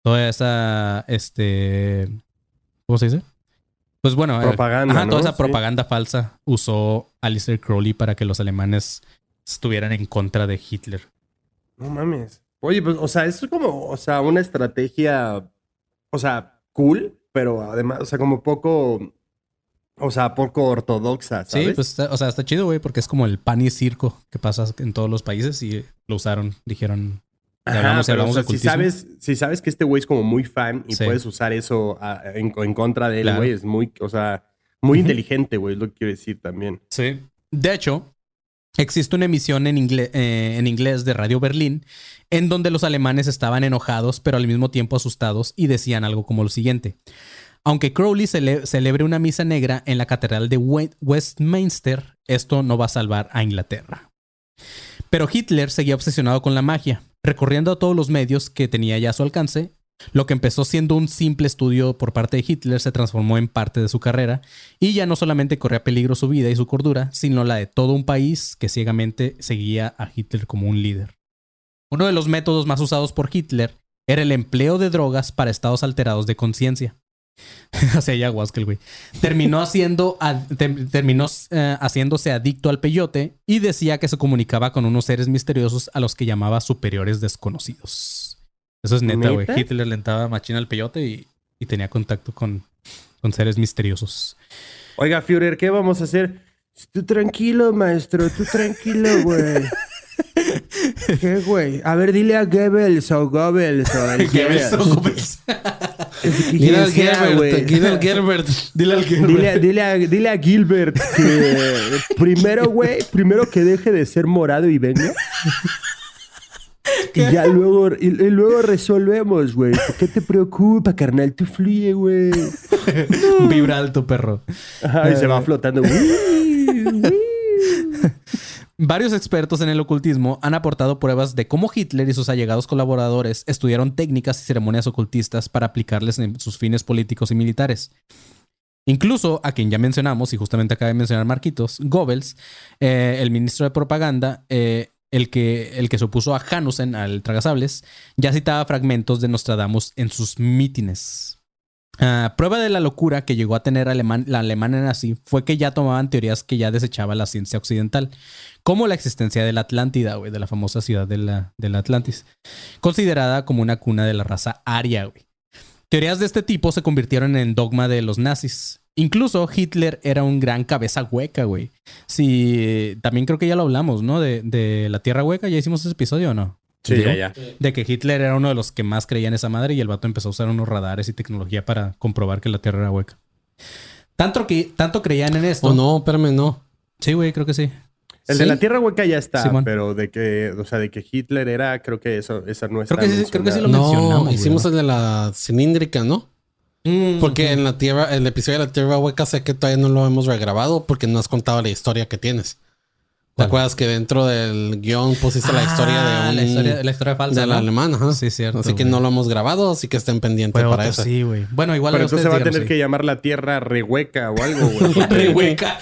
Toda esa, este, ¿cómo se dice? Pues bueno, eh, Propaganda, ajá, ¿no? toda esa Sí. propaganda falsa usó Alistair Crowley para que los alemanes estuvieran en contra de Hitler. No mames. Oye, pues, o sea, es como, o sea, una estrategia, o sea, cool, pero además, o sea, como poco, o sea, poco ortodoxa, ¿sabes? Sí, pues, está- o sea, está chido, güey, porque es como el pan y circo que pasa en todos los países y lo usaron, dijeron. Ajá, hablamos, pero, hablamos o sea, si sabes, si sabes que este güey es como muy fan y Sí. puedes usar eso a- en, en contra de él, Claro. güey, es muy, o sea, muy inteligente, güey, es lo que quiero decir también. Sí. De hecho, existe una emisión eh, en inglés de Radio Berlín en donde los alemanes estaban enojados pero al mismo tiempo asustados y decían algo como lo siguiente. Aunque Crowley cele- celebre una misa negra en la Catedral de We- Westminster, esto no va a salvar a Inglaterra. Pero Hitler seguía obsesionado con la magia, recorriendo a todos los medios que tenía ya a su alcance. Lo que empezó siendo un simple estudio por parte de Hitler se transformó en parte de su carrera y ya no solamente corría peligro su vida y su cordura, sino la de todo un país que ciegamente seguía a Hitler como un líder. Uno de los métodos más usados por Hitler era el empleo de drogas para estados alterados de conciencia. Hacia ayahuasca el güey. Terminó, haciendo, terminó eh, haciéndose adicto al peyote y decía que se comunicaba con unos seres misteriosos a los que llamaba superiores desconocidos. Eso es neta, güey. Hitler le entraba machina al peyote y, y tenía contacto con, con seres misteriosos. Oiga, Führer, ¿qué vamos a hacer? Tú tranquilo, maestro, tú tranquilo, güey. ¿Qué, güey? A ver, dile a Goebbels o Goebbels o Dile al sea, Gerbert, güey. dile al Gerbert. Dile al Dile, a- dile, a, dile a Gilbert que primero, güey, primero que deje de ser morado y venga. Y ya luego, y, y luego resolvemos, güey. ¿Por qué te preocupa, carnal? Tú fluye, güey. Vibra alto, perro. Ajá, y se va flotando. Uy, uy. Varios expertos en el ocultismo han aportado pruebas de cómo Hitler y sus allegados colaboradores estudiaron técnicas y ceremonias ocultistas para aplicarles en sus fines políticos y militares. Incluso a quien ya mencionamos, y justamente acaba de mencionar Marquitos, Goebbels, eh, el ministro de propaganda, eh, el, que, el que se opuso a Hanussen, al tragasables, ya citaba fragmentos de Nostradamus en sus mítines. Ah, prueba de la locura que llegó a tener la alemana nazi fue que ya tomaban teorías que ya desechaba la ciencia occidental, como la existencia de la Atlántida, güey, de la famosa ciudad de la, Atlantis, considerada como una cuna de la raza aria. Teorías de este tipo se convirtieron en dogma de los nazis. Incluso Hitler era un gran cabeza hueca, güey. Sí, también creo que ya lo hablamos, ¿no? De, de la Tierra Hueca, ¿ya hicimos ese episodio o no? Sí, Digo, ya, ya. De que Hitler era uno de los que más creían en esa madre y el vato empezó a usar unos radares y tecnología para comprobar que la Tierra era hueca. Tanto, que, tanto creían en esto. Oh, no, espérame, no. Sí, güey, creo que sí. El ¿Sí? de la Tierra Hueca ya está, Simón. pero de que, o sea, de que Hitler era, creo que eso, esa no está Creo que sí- creo que sí lo mencionamos, No, güey, hicimos ¿no? el de la cilíndrica, ¿no? Porque en la tierra, el episodio de la tierra hueca sé que todavía no lo hemos regrabado porque no has contado la historia que tienes. ¿Te acuerdas que dentro del guion pusiste la historia de Ah, un la historia, la historia falsa. de la alemana? ajá. Sí, cierto, Así que no lo hemos grabado, así que estén pendientes Fue para eso. sí, güey. Bueno, igual Pero entonces va a tener que llamar la Tierra Rehueca o algo, güey. Re hueca.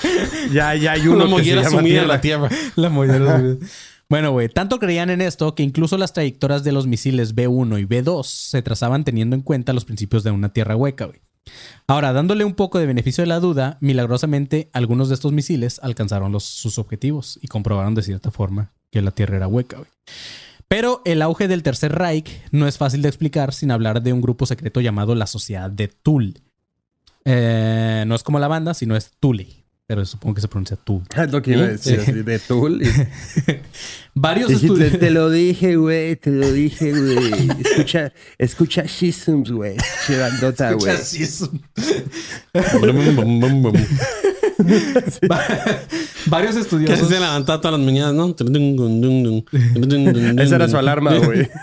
ya, ya hay Una uno que se mollera llama sumida en Tierra. la tierra. La mollera Bueno, güey, tanto creían en esto que incluso las trayectorias de los misiles B1 y B2 se trazaban teniendo en cuenta los principios de una tierra hueca, güey. Ahora, dándole un poco de beneficio de la duda, milagrosamente algunos de estos misiles alcanzaron los, sus objetivos y comprobaron de cierta forma que la tierra era hueca, güey. Pero el auge del Tercer Reich no es fácil de explicar sin hablar de un grupo secreto llamado la Sociedad de Thule. Eh, no es como la banda, sino es Thule. Pero supongo que se pronuncia Tool. Es lo que iba a decir, de Tool. y- Varios estudios. te lo dije, güey, te lo dije, güey. Escucha, escucha Shisums, güey. Che bandota, Varios Que estudiosos. se levantaba todas las mañanas, ¿no? Esa era su alarma, güey.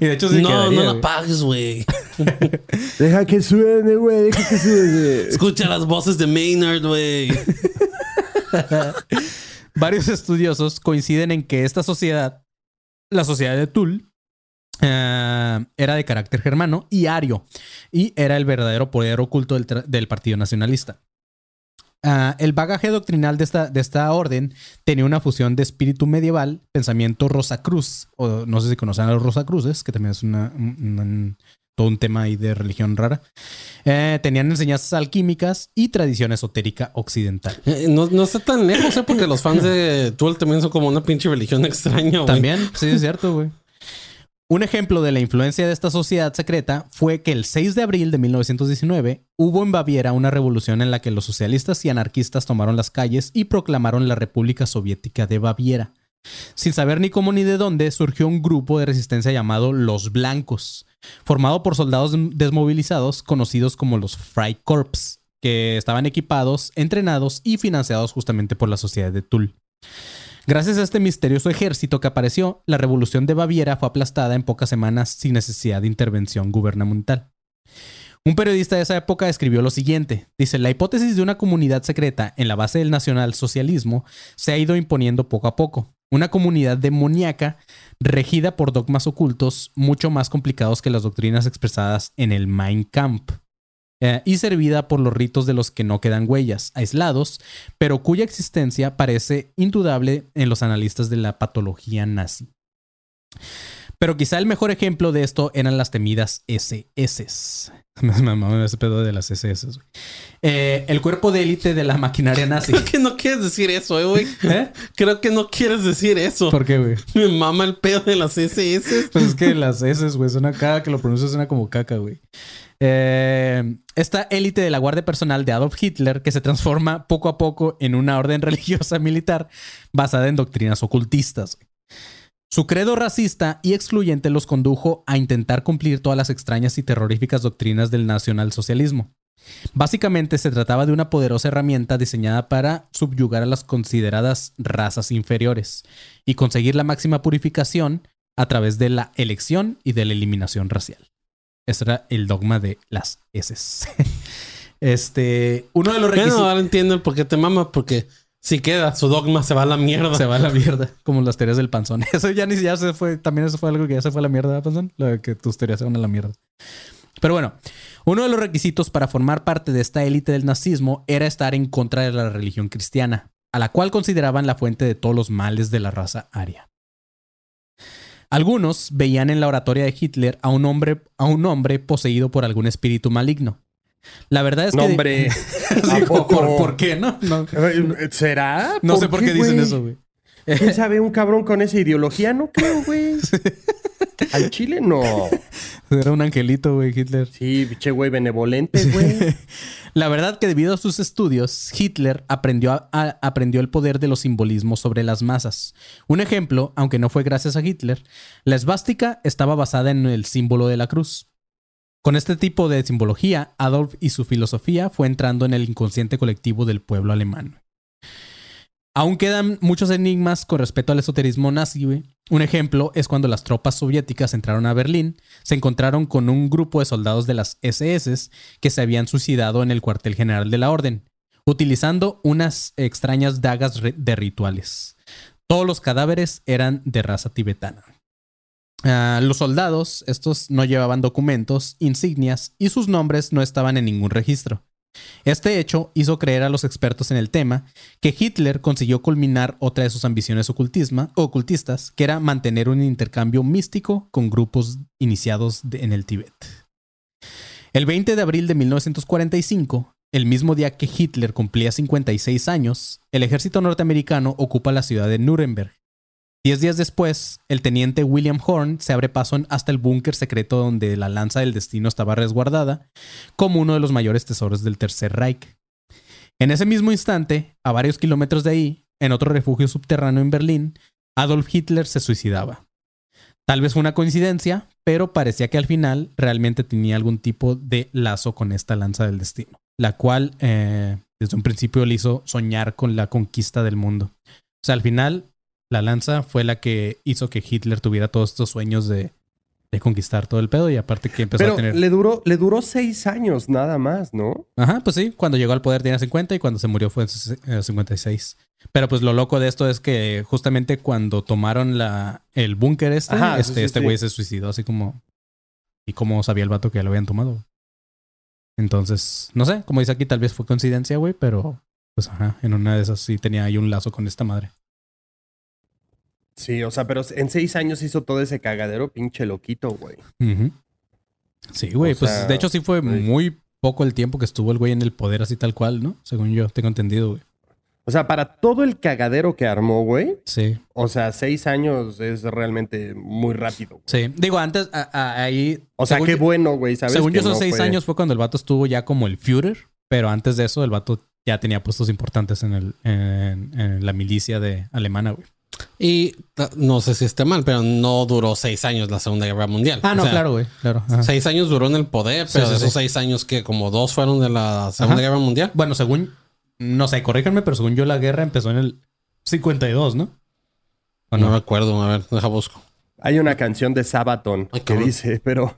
Y de hecho sí No, quedaría, no la apagues, güey. Deja que suene, güey, deja que suene. Escucha las voces de Maynard, güey. Varios estudiosos coinciden en que esta sociedad, la sociedad de Tul, eh, era de carácter germano y ario, y era el verdadero poder oculto del Partido Nacionalista. Ah, el bagaje doctrinal de esta, de esta orden tenía una fusión de espíritu medieval, pensamiento Rosacruz, o no sé si conocen a los Rosacruces, que también es una, un- un- todo un tema ahí de religión rara. Eh, tenían enseñanzas alquímicas y tradición esotérica occidental. Eh, No, no está tan lejos, ¿eh? Porque los fans de Tool también son como una pinche religión extraña, güey. También, sí, es cierto, güey. Un ejemplo de la influencia de esta sociedad secreta fue que el 6 de abril de 1919 hubo en Baviera una revolución en la que los socialistas y anarquistas tomaron las calles y proclamaron la República Soviética de Baviera. Sin saber ni cómo ni de dónde, surgió un grupo de resistencia llamado Los Blancos, formado por soldados desmovilizados conocidos como los Freikorps, que estaban equipados, entrenados y financiados justamente por la sociedad de Tull. Gracias a este misterioso ejército que apareció, la revolución de Baviera fue aplastada en pocas semanas sin necesidad de intervención gubernamental. Un periodista de esa época escribió lo siguiente. Dice, la hipótesis de una comunidad secreta en la base del nacionalsocialismo se ha ido imponiendo poco a poco. Una comunidad demoníaca regida por dogmas ocultos mucho más complicados que las doctrinas expresadas en el Mein Kampf. Eh, y servida por los ritos de los que no quedan huellas, aislados, pero cuya existencia parece indudable en los analistas de la patología nazi. Pero quizá el mejor ejemplo de esto eran las temidas SS. Me ese pedo de las SS. Eh, el cuerpo de élite de la maquinaria nazi. Creo que no quieres decir eso, eh, güey. ¿Eh? Creo que no quieres decir eso. ¿Por qué, güey? Me mama el pedo de las SS. Pues es que las S, güey, suena cada que lo pronuncio suena como caca, güey. Eh, esta élite de la guardia personal de Adolf Hitler que se transforma poco a poco en una orden religiosa militar basada en doctrinas ocultistas. Su credo racista y excluyente los condujo a intentar cumplir todas las extrañas y terroríficas doctrinas del nacionalsocialismo. Básicamente se trataba de una poderosa herramienta diseñada para subyugar a las consideradas razas inferiores y conseguir la máxima purificación a través de la elección y de la eliminación racial. Ese era el dogma de las S. este, uno de los Bueno, requisitos ahora entiendo por qué te mama, porque si queda, su dogma se va a la mierda. se va a la mierda, como las teorías del panzón. Eso ya ni ya se fue, también eso fue algo que ya se fue a la mierda, ¿verdad, panzón? Lo de que tus teorías se van a la mierda. Pero bueno, uno de los requisitos para formar parte de esta élite del nazismo era estar en contra de la religión cristiana, a la cual consideraban la fuente de todos los males de la raza aria. Algunos veían en la oratoria de Hitler a un hombre, a un hombre poseído por algún espíritu maligno. La verdad es que... ¿A ¿por, qué no? No, ¿Será? no sé por qué dicen eso, güey. ¿Quién sabe un cabrón con esa ideología? No creo, güey. Al Chile no. Era un angelito, güey, Hitler. Sí, biche güey benevolente, güey. La verdad que debido a sus estudios, Hitler aprendió, a- a- aprendió el poder de los simbolismos sobre las masas. Un ejemplo, aunque no fue gracias a Hitler, la esvástica estaba basada en el símbolo de la cruz. Con este tipo de simbología, Adolf y su filosofía fue entrando en el inconsciente colectivo del pueblo alemán. Aún quedan muchos enigmas con respecto al esoterismo nazi. Un ejemplo es cuando las tropas soviéticas entraron a Berlín, se encontraron con un grupo de soldados de las SS que se habían suicidado en el cuartel general de la orden, utilizando unas extrañas dagas de rituales. Todos los cadáveres eran de raza tibetana. Ah, los soldados, estos no llevaban documentos, insignias y sus nombres no estaban en ningún registro. Este hecho hizo creer a los expertos en el tema que Hitler consiguió culminar otra de sus ambiciones ocultistas, que era mantener un intercambio místico con grupos iniciados en el Tíbet. El 20 de abril de 1945, el mismo día que Hitler cumplía 56 años, el ejército norteamericano ocupa la ciudad de Nuremberg. Diez días después, el teniente William Horn se abre paso hasta el búnker secreto donde la lanza del destino estaba resguardada, como uno de los mayores tesoros del Tercer Reich. En ese mismo instante, a varios kilómetros de ahí, en otro refugio subterráneo en Berlín, Adolf Hitler se suicidaba. Tal vez fue una coincidencia, pero parecía que al final realmente tenía algún tipo de lazo con esta lanza del destino, la cual eh, desde un principio le hizo soñar con la conquista del mundo. O sea, al final, la lanza fue la que hizo que Hitler tuviera todos estos sueños de, de conquistar todo el pedo y aparte que empezó Pero a tener... le duró, le duró seis años nada más, ¿no? Ajá, pues sí, cuando llegó al poder tenía 50 y cuando se murió fue en ses- eh, 56. Pero pues lo loco de esto es que justamente cuando tomaron la, el búnker este, Ajá, este sí, este sí. güey se suicidó así como... Y como sabía el vato que ya lo habían tomado. Entonces, no sé, como dice aquí, tal vez fue coincidencia, güey, pero pues ajá, en una de esas sí tenía ahí un lazo con esta madre. Sí, o sea, pero en seis años hizo todo ese cagadero, pinche loquito, güey. Sí, güey, O pues sea, de hecho sí fue güey. muy poco el tiempo que estuvo el güey en el poder así tal cual, ¿no? Según yo tengo entendido, güey. O sea, para todo el cagadero que armó, güey, Sí. o sea, seis años es realmente muy rápido. güey. Sí, digo, antes a- a- ahí. O sea, qué yo- bueno, güey, ¿sabes? Según que yo, esos no seis fue- años fue cuando el vato estuvo ya como el Führer, pero antes de eso, el vato ya tenía puestos importantes en, el, en, en la milicia de alemana, güey. Y no sé si esté mal, pero no duró seis años la Segunda Guerra Mundial. Ah, O no, sea, claro, güey, claro. ajá. Seis años duró en el poder, pero sí, de esos sí. seis años que como dos fueron de la Segunda Ajá. Guerra Mundial. Bueno, según. No sé, corríjanme, pero según yo, la guerra empezó en el 52, ¿no? ¿O No no? recuerdo, a ver, deja busco. Hay una canción de Sabaton Ay, que dice, pero,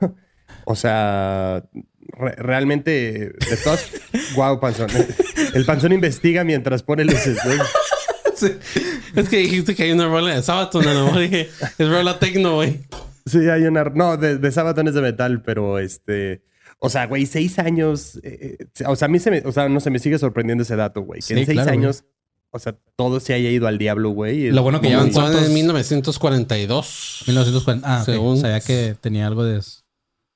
o sea, re- realmente, de todas, wow, Panzón. El Panzón investiga mientras pone luces, güey. Sí. Es que dijiste que hay una rola de Sabaton, no, dije, es rola tecno, güey. Sí, hay una, no, de, de Sabaton es de metal, pero este, o sea, güey, seis años, eh, eh, o sea, a mí se me, o sea, no se me sigue sorprendiendo ese dato, güey, que Sí, en seis claro, güey. años, o sea, todo se haya ido al diablo, güey. Lo bueno que llevan ¿cuántos? en 1942. 1940. Ah. Según- Sabía que tenía algo de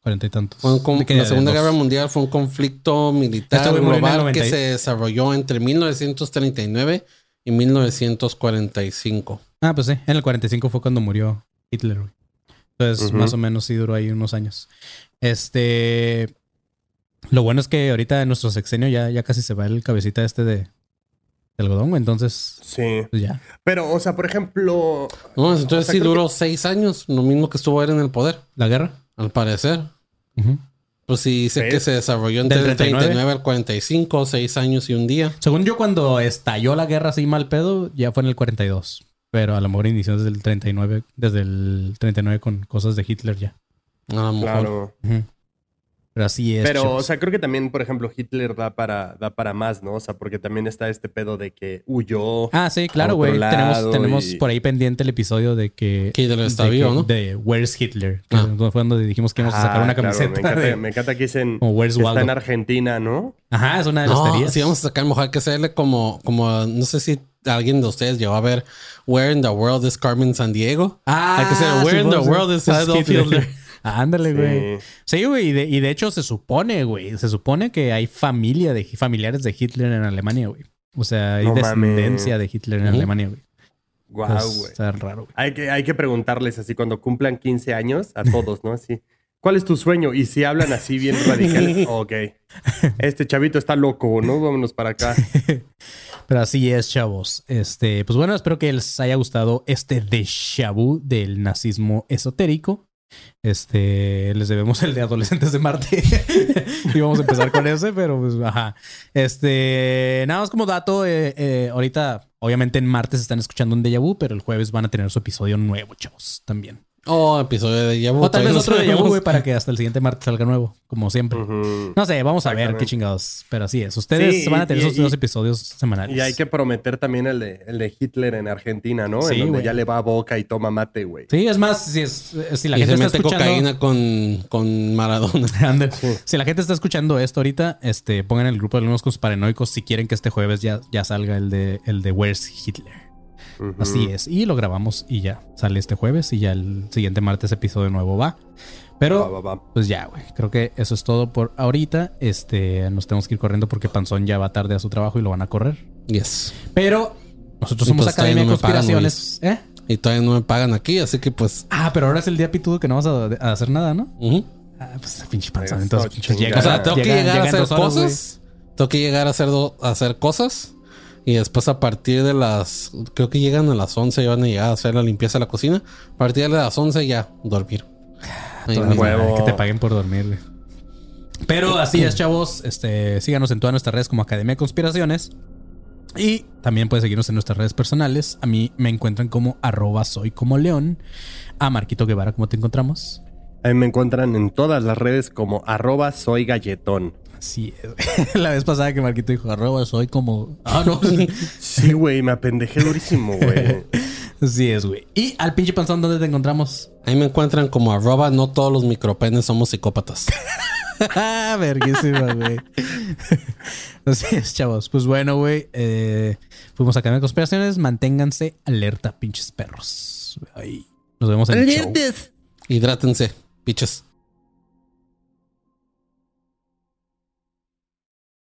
cuarenta y tantos. Fue un con- la Segunda Guerra Mundial fue un conflicto militar global que 90 y- se desarrolló entre 1939 y 1945. Ah, pues sí. En el 45 fue cuando murió Hitler, güey. Entonces, más o menos sí duró ahí unos años. Este. Lo bueno es que ahorita en nuestro sexenio ya, ya casi se va el cabecita este de, de algodón, güey. Entonces, Sí, pues ya. pero, o sea, por ejemplo, No, entonces O sea, sí duró seis años, lo mismo que estuvo él en el poder, La guerra. al parecer. Ujú. Pues sí, dice que se desarrolló entre el 39. 39 al 45, seis años y un día. Según yo, cuando estalló la guerra así mal pedo, ya fue en el 42. Pero a lo mejor inició desde el 39, desde el 39 con cosas de Hitler ya. A lo mejor. claro. Pero así es. Pero, o chavos. sea, creo que también, por ejemplo, Hitler da para, da para más, ¿no? O sea, porque también está este pedo de que huyó. Ah, sí, claro, güey. Tenemos, lado tenemos y- por ahí pendiente el episodio de que. Que Hitler está de vivo, que- ¿no? De Where's Hitler. Que Ah. fue cuando dijimos que íbamos a sacar Ah, una claro, camiseta. me, encanta, de- me encanta que dicen como Where's que está en Argentina, ¿no? Ajá, es una de las No, teorías. si vamos a sacar, mejor hay que hacerle como, como, no sé si alguien de ustedes llegó a ver Where in the World is Carmen San Diego. Ah, Hay que hacer Where in the sí. World is Adolf Hitler. Ándale, güey. Sí. Sí, güey. Y de, y de hecho se supone, güey. Se supone que hay familia de familiares de Hitler en Alemania, güey. O sea, hay No descendencia mames. de Hitler en. Alemania, güey. Guau, güey. Está raro, güey. Hay que, hay que preguntarles así cuando cumplan 15 años a todos, ¿no? Así. ¿Cuál es tu sueño? Y si hablan así bien radical, ok. Este chavito está loco, ¿no? Vámonos para acá. Pero así es, chavos. Este, pues bueno, espero que les haya gustado este déjà vu del nazismo esotérico. Este, les debemos el de adolescentes de Marte. y vamos a empezar con ese, pero pues, ajá. Este, nada más como dato, eh, eh, ahorita, obviamente en martes están escuchando un déjà vu, pero el jueves van a tener su episodio nuevo, chavos, también. Oh, episodio de Vu. O tal vez otro vu, sabemos. güey, para que hasta el siguiente martes salga nuevo, como siempre. No sé, vamos a ver qué chingados. Pero así es. Ustedes Sí, van a tener y- esos y- dos episodios semanales. Y hay que prometer también el de, el de Hitler en Argentina, ¿no? Sí, en donde ya le va a boca y toma mate, güey. Sí, es más, si, es, si la y gente se está mete escuchando... cocaína con, con Maradona. Si la gente está escuchando esto ahorita, este, pongan en el grupo de alumnos con sus paranoicos si quieren que este jueves ya, ya salga el de, el de Where's Hitler. Ujú. Así es. Y lo grabamos y ya sale este jueves y ya el siguiente martes episodio nuevo va. Pero, Va, va, va. pues ya, güey. Creo que eso es todo por ahorita. Este, nos tenemos que ir corriendo porque Panzón ya va tarde a su trabajo y lo van a correr. Yes. Pero nosotros somos pues Academia de no pagan, Conspiraciones. ¿Eh? Y todavía no me pagan aquí, así que pues. Ah, pero ahora es el día pitudo que no vas a, a hacer nada, ¿no? ujú. Ah, pues pinche panzón. Eso, Entonces, llega- O sea, tengo que llegar a hacer cosas. tengo que llegar a hacer, do- a hacer cosas. Y después a partir de las... Creo que llegan a las 11 y van a llegar a hacer la limpieza de la cocina. A partir de las 11 ya, dormir. Huevo. madre, Que te paguen por dormir, güey. Pero así es, chavos. Este, síganos en todas nuestras redes como Academia de Conspiraciones. Y también pueden seguirnos en nuestras redes personales. A mí me encuentran como arroba soy como león. A Marquito Guevara, ¿cómo te encontramos? Ahí me encuentran en todas las redes como arroba soy galletón. Así es. güey. La vez pasada que Marquito dijo arroba soy como... Ah, no. Sí, güey, me apendejé durísimo, güey. Así es, güey. Y al pinche panzón, ¿dónde te encontramos? Ahí me encuentran como arroba, no todos los micropenes somos psicópatas. Verguísima, güey. Así es, chavos. Pues bueno, güey. eh, fuimos a Academia de Conspiraciones. Manténganse alerta, pinches perros. Ahí. Nos vemos en el show. Hidrátense, piches.